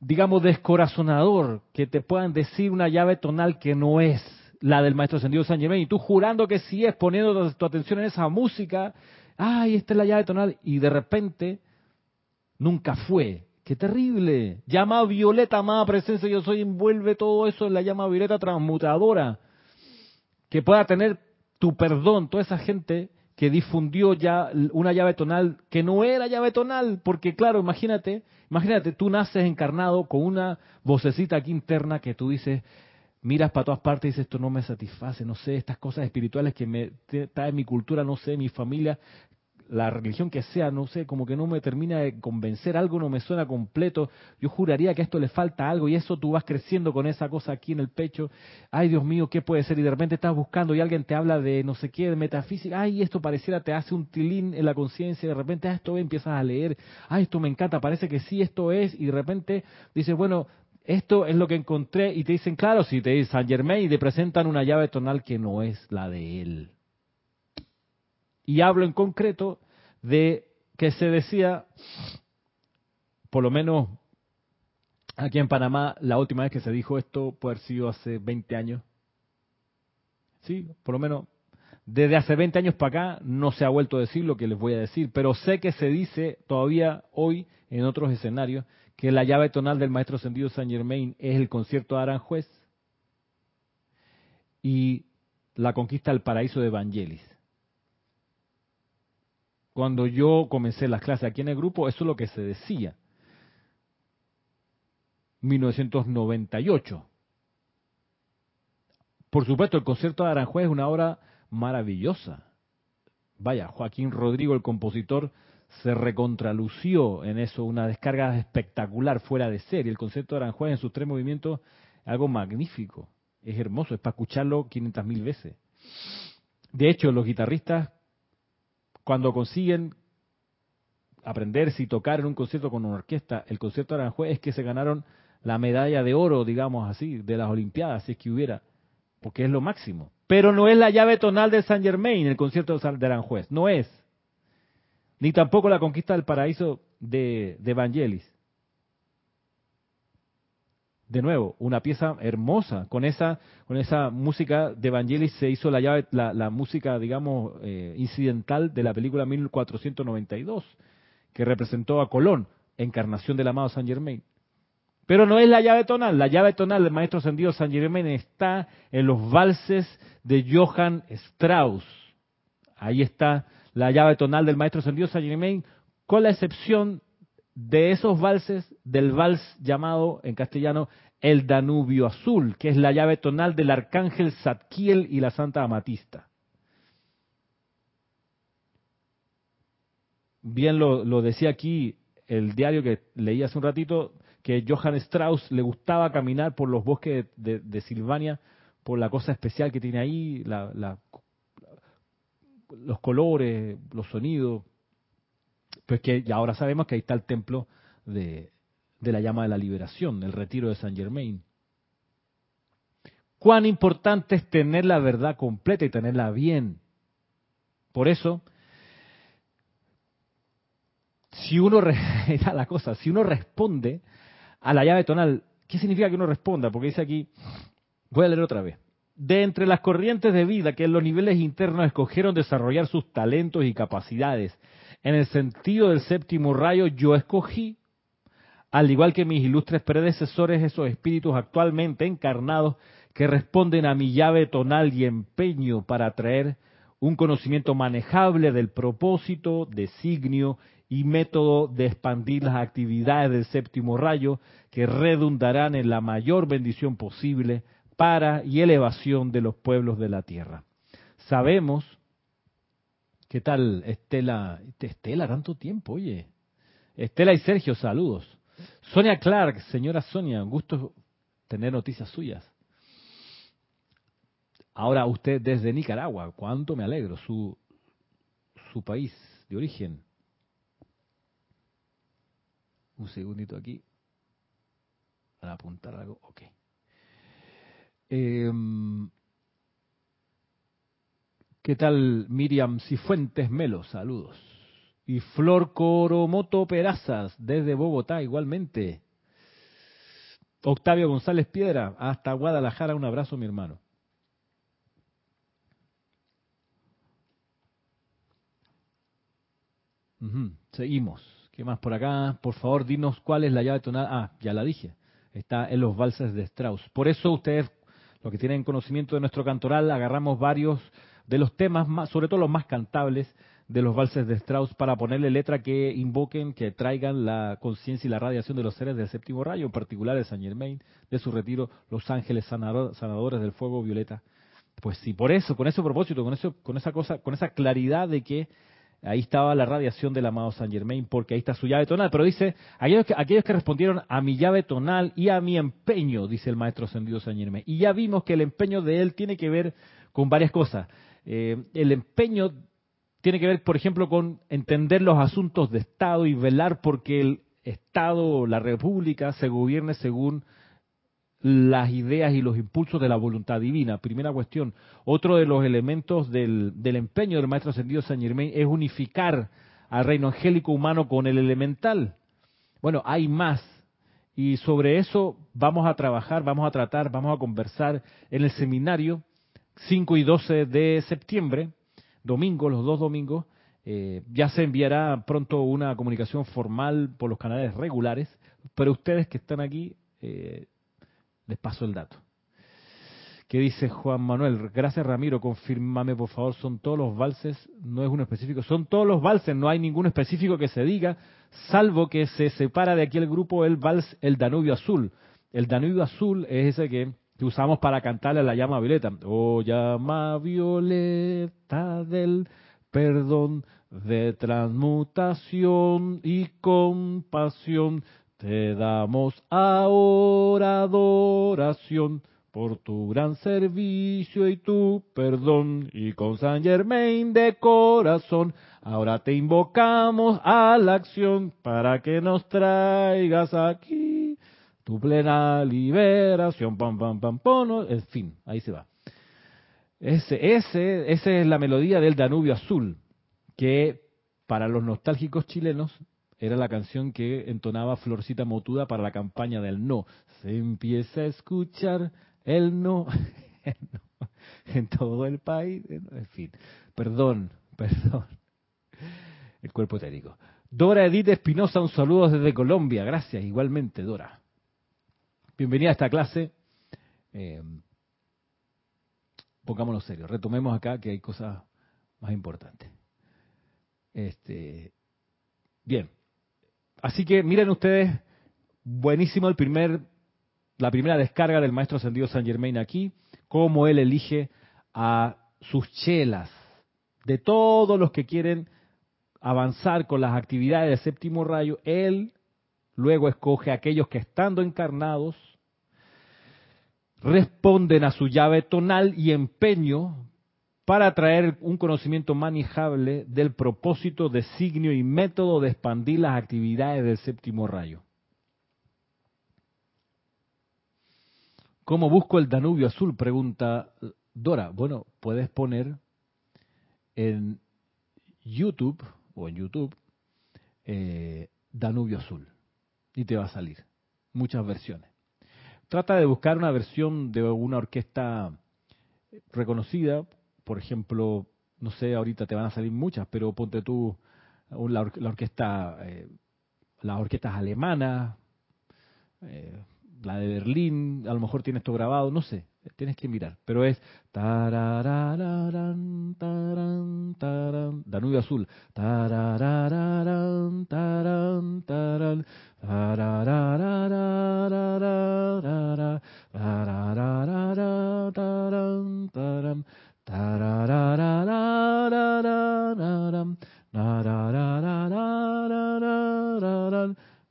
digamos, descorazonador que te puedan decir una llave tonal que no es la del maestro ascendido Saint Germain y tú jurando que sí es poniendo tu atención en esa música, ay, esta es la llave tonal y de repente nunca fue. ¡Qué terrible! Llama violeta, amada presencia, yo soy, envuelve todo eso en la llama violeta transmutadora. Que pueda tener tu perdón, toda esa gente que difundió ya una llave tonal que no era llave tonal, porque claro, imagínate, imagínate, tú naces encarnado con una vocecita aquí interna que tú dices, miras para todas partes y dices, esto no me satisface, no sé, estas cosas espirituales que me trae mi cultura, no sé, mi familia, la religión que sea, no sé, como que no me termina de convencer, algo no me suena completo, yo juraría que a esto le falta algo y eso tú vas creciendo con esa cosa aquí en el pecho, ay Dios mío, ¿qué puede ser? Y de repente estás buscando y alguien te habla de no sé qué, de metafísica, ay, esto pareciera, te hace un tilín en la conciencia, de repente, ah, esto empiezas a leer, ay, esto me encanta, parece que sí, esto es, y de repente dices, bueno, esto es lo que encontré, y te dicen, claro, si te dicen San Germain y te presentan una llave tonal que no es la de él. Y hablo en concreto de que se decía, por lo menos aquí en Panamá, la última vez que se dijo esto puede haber sido hace 20 años. Sí, por lo menos desde hace 20 años para acá no se ha vuelto a decir lo que les voy a decir, pero sé que se dice todavía hoy en otros escenarios que la llave tonal del maestro Sendido San Germain es el concierto de Aranjuez y la conquista del paraíso de Evangelis cuando yo comencé las clases aquí en el grupo, eso es lo que se decía. 1998. Por supuesto, el concierto de Aranjuez es una obra maravillosa. Vaya, Joaquín Rodrigo, el compositor, se recontralució en eso, una descarga espectacular, fuera de serie. El concierto de Aranjuez en sus tres movimientos es algo magnífico, es hermoso, es para escucharlo 500 mil veces. De hecho, los guitarristas cuando consiguen aprenderse y tocar en un concierto con una orquesta, el concierto de Aranjuez, es que se ganaron la medalla de oro, digamos así, de las Olimpiadas, si es que hubiera. porque es lo máximo. Pero no es la llave tonal de Saint Germain, el concierto de Aranjuez, no es. Ni tampoco la conquista del paraíso de, de. De nuevo, una pieza hermosa. Con esa, con esa música de Evangelis se hizo la, llave, la, música, digamos, eh, incidental de la película 1492, que representó a Colón, encarnación del amado Saint Germain. Pero no es la llave tonal. La llave tonal del maestro ascendido San Germain está en los valses de Johann Strauss. Ahí está la llave tonal del maestro ascendido San Germain, con la excepción de esos valses, del vals llamado en castellano el Danubio Azul, que es la llave tonal del arcángel Zadkiel y la Santa Amatista. Bien lo, lo decía aquí el diario que leí hace un ratito, que Johann Strauss le gustaba caminar por los bosques de, Silvania por la cosa especial que tiene ahí, los colores, los sonidos. Pues que ya ahora sabemos que ahí está el templo de, la llama de la liberación, el retiro de Saint Germain. Cuán importante es tener la verdad completa y tenerla bien. Por eso, si uno, [LAUGHS] la cosa, si uno responde a la llave tonal. ¿Qué significa que uno responda? Porque dice aquí, voy a leer otra vez. De entre las corrientes de vida que en los niveles internos escogieron desarrollar sus talentos y capacidades, en el sentido del séptimo rayo, yo escogí, al igual que mis ilustres predecesores, esos espíritus actualmente encarnados que responden a mi llave tonal y empeño para traer un conocimiento manejable del propósito, designio y método de expandir las actividades del séptimo rayo que redundarán en la mayor bendición posible para y elevación de los pueblos de la tierra. Sabemos, ¿qué tal Estela? Estela, tanto tiempo, oye. Estela y Sergio, saludos. Sonia Clark, señora Sonia, un gusto tener noticias suyas. Ahora usted desde Nicaragua, cuánto me alegro, su, su país de origen. Un segundito aquí. Para apuntar algo. Ok. Em, ¿Qué tal Miriam Cifuentes Melo? Saludos. Y Flor Coromoto Perazas, desde Bogotá, igualmente. Octavio González Piedra, hasta Guadalajara, un abrazo, mi hermano. Seguimos. ¿Qué más por acá? Por favor, dinos cuál es la llave tonal. Ah, ya la dije. Está en los valses de Strauss. Por eso ustedes, los que tienen conocimiento de nuestro cantoral, agarramos varios de los temas, más, sobre todo los más cantables de los valses de Strauss, para ponerle letra que invoquen, que traigan la conciencia y la radiación de los seres del séptimo rayo, en particular de Saint Germain, de su retiro, los ángeles sanadores del fuego violeta. Pues sí, por eso, con ese propósito, con eso, con esa cosa, con esa claridad de que Ahí estaba la radiación del amado San Germain, porque ahí está su llave tonal. Pero dice, aquellos que, aquellos que respondieron a mi llave tonal y a mi empeño, dice el maestro ascendido San Germain. Y ya vimos que el empeño de él tiene que ver con varias cosas. Eh, el empeño tiene que ver, por ejemplo, con entender los asuntos de Estado y velar porque el Estado, la República, se gobierne según las ideas y los impulsos de la voluntad divina. Primera cuestión. Otro de los elementos del, empeño del Maestro Ascendido San Germain es unificar al reino angélico humano con el elemental. Bueno, hay más. Y sobre eso vamos a trabajar, vamos a tratar, vamos a conversar en el seminario 5 y 12 de septiembre, domingo, los dos domingos. Eh, ya se enviará pronto una comunicación formal por los canales regulares, pero ustedes que están aquí, eh, les paso el dato. ¿Qué dice Juan Manuel? Gracias Ramiro, confírmame por favor, son todos los valses, no es uno específico, son todos los valses, no hay ninguno específico que se diga, salvo que se separa de aquí el grupo el vals El Danubio Azul. El Danubio Azul es ese que, usamos para cantarle a la llama violeta. Oh llama violeta del perdón, de transmutación y compasión, te damos ahora adoración por tu gran servicio y tu perdón. Y con San Germain de corazón, ahora te invocamos a la acción para que nos traigas aquí tu plena liberación. Pam, pam, pam, pono. En fin, ahí se va. Ese, ese, esa es la melodía del Danubio Azul, que para los nostálgicos chilenos era la canción que entonaba Florcita Motuda para la campaña del no. Se empieza a escuchar el no, [LAUGHS] en todo el país. En fin, perdón, perdón. El cuerpo etérico. Dora Edith Espinosa, un saludo desde Colombia. Gracias, igualmente, Dora. Bienvenida a esta clase. Eh, pongámonos serios. Retomemos acá que hay cosas más importantes. Este, bien. Así que miren ustedes, buenísimo el primer, la primera descarga del maestro ascendido San Germain aquí, cómo él elige a sus chelas, de todos los que quieren avanzar con las actividades del séptimo rayo, él luego escoge a aquellos que estando encarnados responden a su llave tonal y empeño para traer un conocimiento manejable del propósito, designio y método de expandir las actividades del séptimo rayo. ¿Cómo busco el Danubio azul? Pregunta Dora. Bueno, puedes poner en YouTube o en YouTube eh, Danubio azul y te va a salir. Muchas versiones. Trata de buscar una versión de una orquesta reconocida, por ejemplo, no sé, ahorita te van a salir muchas, pero ponte tú la, orquesta, eh, las orquestas alemanas, eh, la de Berlín, a lo mejor tienes esto grabado, no sé, tienes que mirar, pero es Danubio Azul,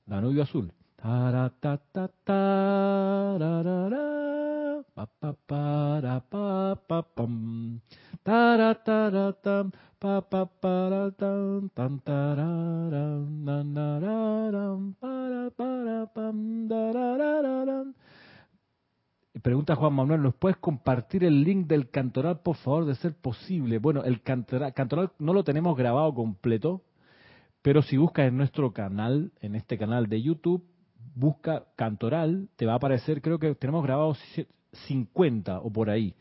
Danubio Azul. Pregunta Juan Manuel, ¿nos puedes compartir el link del cantoral, por favor, de ser posible? Bueno, el cantoral, cantoral no lo tenemos grabado completo, pero si buscas en nuestro canal, en este canal de YouTube, busca cantoral, te va a aparecer, creo que tenemos grabados 50 o por ahí.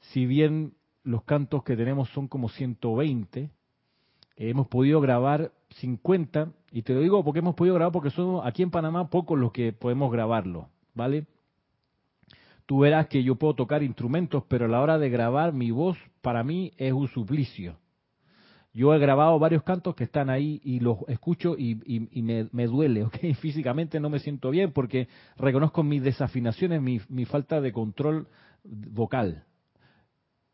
Si bien los cantos que tenemos son como 120, hemos podido grabar 50, y te lo digo porque hemos podido grabar porque somos aquí en Panamá pocos los que podemos grabarlo, ¿vale? tú verás que yo puedo tocar instrumentos, pero a la hora de grabar mi voz para mí es un suplicio. Yo he grabado varios cantos que están ahí y los escucho y, me, duele, [LAUGHS] ¿ok? Físicamente no me siento bien porque reconozco mis desafinaciones, mi, falta de control vocal.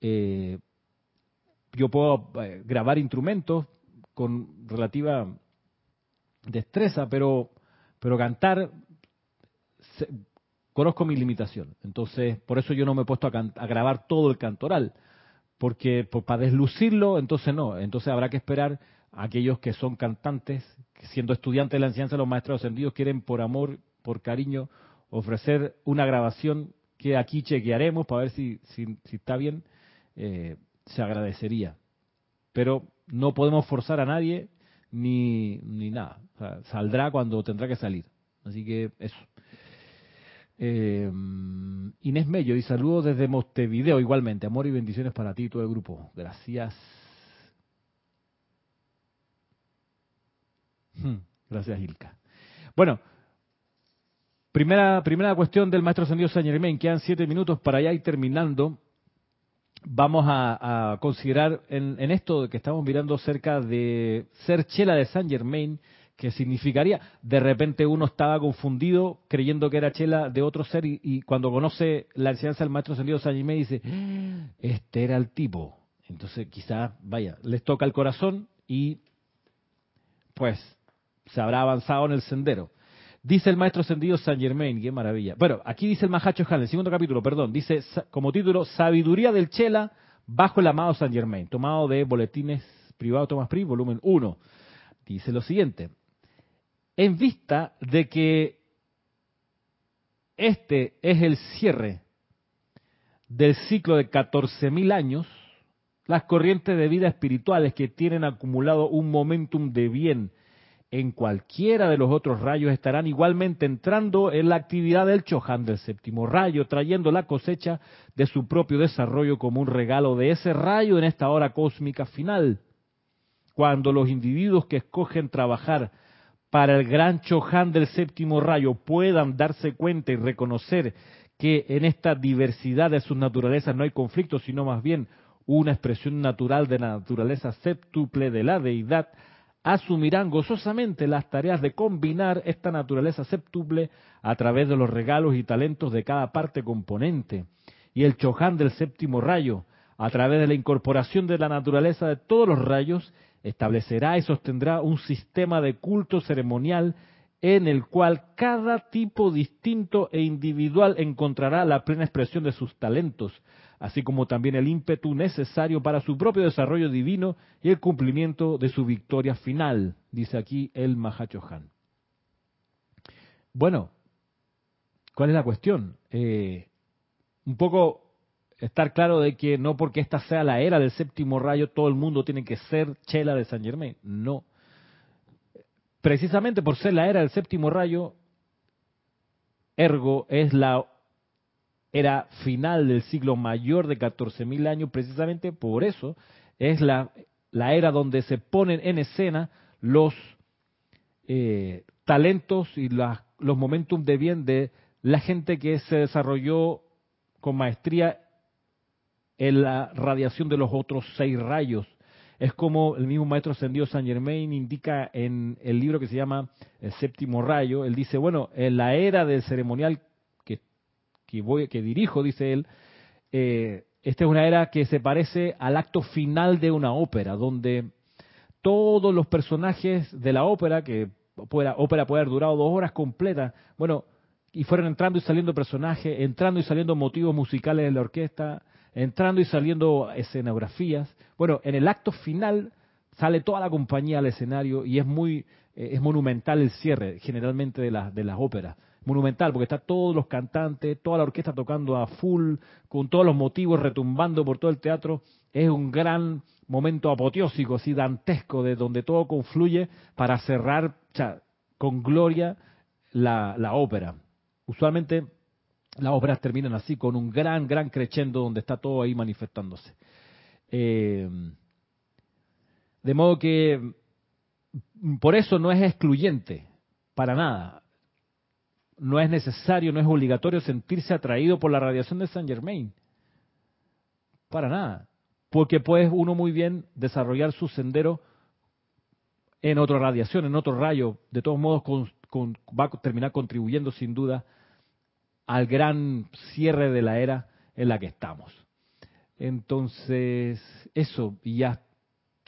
Eh, yo puedo eh, grabar instrumentos con relativa destreza, pero, pero cantar conozco mi limitación. Entonces, por eso yo no me he puesto a, grabar todo el cantoral, porque para deslucirlo, entonces no. Entonces habrá que esperar a aquellos que son cantantes, siendo estudiantes de la enseñanza los maestros ascendidos, quieren por amor, por cariño, ofrecer una grabación que aquí chequearemos para ver si, está bien, eh, se agradecería. Pero no podemos forzar a nadie ni, ni nada. saldrá cuando tendrá que salir. Así que eso. Eh, Inés Mello, y saludos desde Montevideo igualmente. Amor y bendiciones para ti y todo el grupo. Gracias. Hmm, gracias, Ilka. Bueno, primera, primera cuestión del maestro Ascendido San Germain. Quedan siete minutos para ya ir terminando. Vamos a, considerar en, en, esto que estamos mirando cerca de ser chela de San Germain ¿Qué significaría, de repente uno estaba confundido creyendo que era chela de otro ser y, cuando conoce la enseñanza del maestro ascendido San Jimé dice, ah, este era el tipo. Entonces quizás, vaya, les toca el corazón y pues se habrá avanzado en el sendero. Dice el maestro ascendido San Germain, qué maravilla. Bueno, aquí dice el Mahacho Han, el segundo capítulo, perdón, dice como título Sabiduría del Chela bajo el amado San Germain, tomado de Boletines Privados Tomás Pri, volumen 1. Dice lo siguiente, en vista de que este es el cierre del ciclo de 14.000 años, las corrientes de vida espirituales que tienen acumulado un momentum de bien en cualquiera de los otros rayos estarán igualmente entrando en la actividad del Chohan del séptimo rayo, trayendo la cosecha de su propio desarrollo como un regalo de ese rayo en esta hora cósmica final. Cuando los individuos que escogen trabajar para el gran Chohan del séptimo rayo puedan darse cuenta y reconocer que en esta diversidad de sus naturalezas no hay conflicto, sino más bien una expresión natural de la naturaleza séptuple de la deidad, asumirán gozosamente las tareas de combinar esta naturaleza séptuple a través de los regalos y talentos de cada parte componente. Y el Chohan del séptimo rayo, a través de la incorporación de la naturaleza de todos los rayos, establecerá y sostendrá un sistema de culto ceremonial en el cual cada tipo distinto e individual encontrará la plena expresión de sus talentos, así como también el ímpetu necesario para su propio desarrollo divino y el cumplimiento de su victoria final, dice aquí el Mahachohan. Bueno, ¿cuál es la cuestión? Eh, un poco estar claro de que no porque esta sea la era del séptimo rayo, todo el mundo tiene que ser chela de San Germain. No precisamente por ser la era del séptimo rayo, ergo es la era final del siglo mayor de 14.000 años, precisamente por eso es la, la, era donde se ponen en escena los eh, talentos y los momentos de bien de la gente que se desarrolló con maestría en la radiación de los otros seis rayos es como el mismo maestro ascendido Saint Germain indica en el libro que se llama El séptimo rayo. Él dice, bueno, en la era del ceremonial que, voy, que dirijo, dice él, eh, esta es una era que se parece al acto final de una ópera, donde todos los personajes de la ópera, que pueda, ópera puede haber durado dos horas completas, bueno, y fueron entrando y saliendo personajes, entrando y saliendo motivos musicales de la orquesta, entrando y saliendo escenografías. Bueno, en el acto final sale toda la compañía al escenario y es muy eh, es monumental el cierre generalmente de, las de las óperas. Monumental porque está todos los cantantes, toda la orquesta tocando a full, con todos los motivos retumbando por todo el teatro. Es un gran momento apoteósico, así dantesco, de donde todo confluye para cerrar con gloria la, ópera. Usualmente las obras terminan así, con un gran, gran crescendo donde está todo ahí manifestándose. Eh, de modo que por eso no es excluyente, para nada. No es necesario, no es obligatorio sentirse atraído por la radiación de Saint Germain. Para nada. Porque puede uno muy bien desarrollar su sendero en otra radiación, en otro rayo. De todos modos, va a terminar contribuyendo sin duda al gran cierre de la era en la que estamos. Entonces, eso, y ya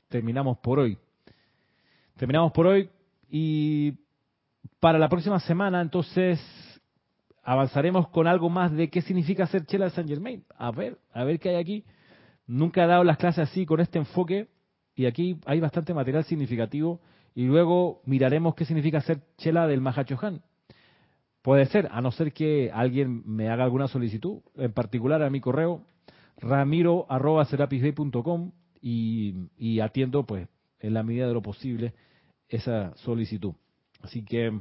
terminamos por hoy. Terminamos por hoy y para la próxima semana, entonces, avanzaremos con algo más de qué significa ser chela de Saint Germain. A ver, a ver qué hay aquí. Nunca he dado las clases así, con este enfoque, y aquí hay bastante material significativo. Y luego miraremos qué significa ser chela del Mahachohan. Puede ser, a no ser que alguien me haga alguna solicitud, en particular a mi correo ramiro.serapisbay.com y, y atiendo pues en la medida de lo posible esa solicitud. Así que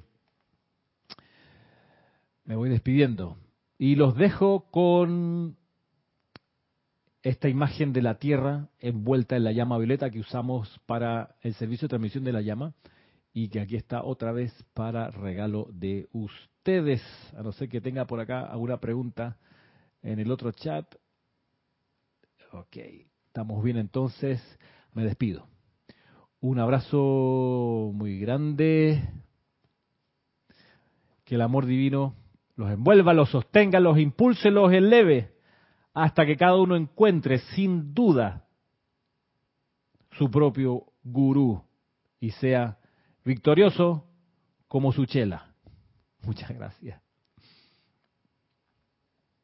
me voy despidiendo y los dejo con esta imagen de la Tierra envuelta en la llama violeta que usamos para el servicio de transmisión de la llama y que aquí está otra vez para regalo de usted ustedes, a no ser que tenga por acá alguna pregunta en el otro chat. Ok, estamos bien entonces, me despido. Un abrazo muy grande. Que el amor divino los envuelva, los sostenga, los impulse, los eleve, hasta que cada uno encuentre sin duda su propio gurú y sea victorioso como su chela. [LAUGHS] Muchas gracias.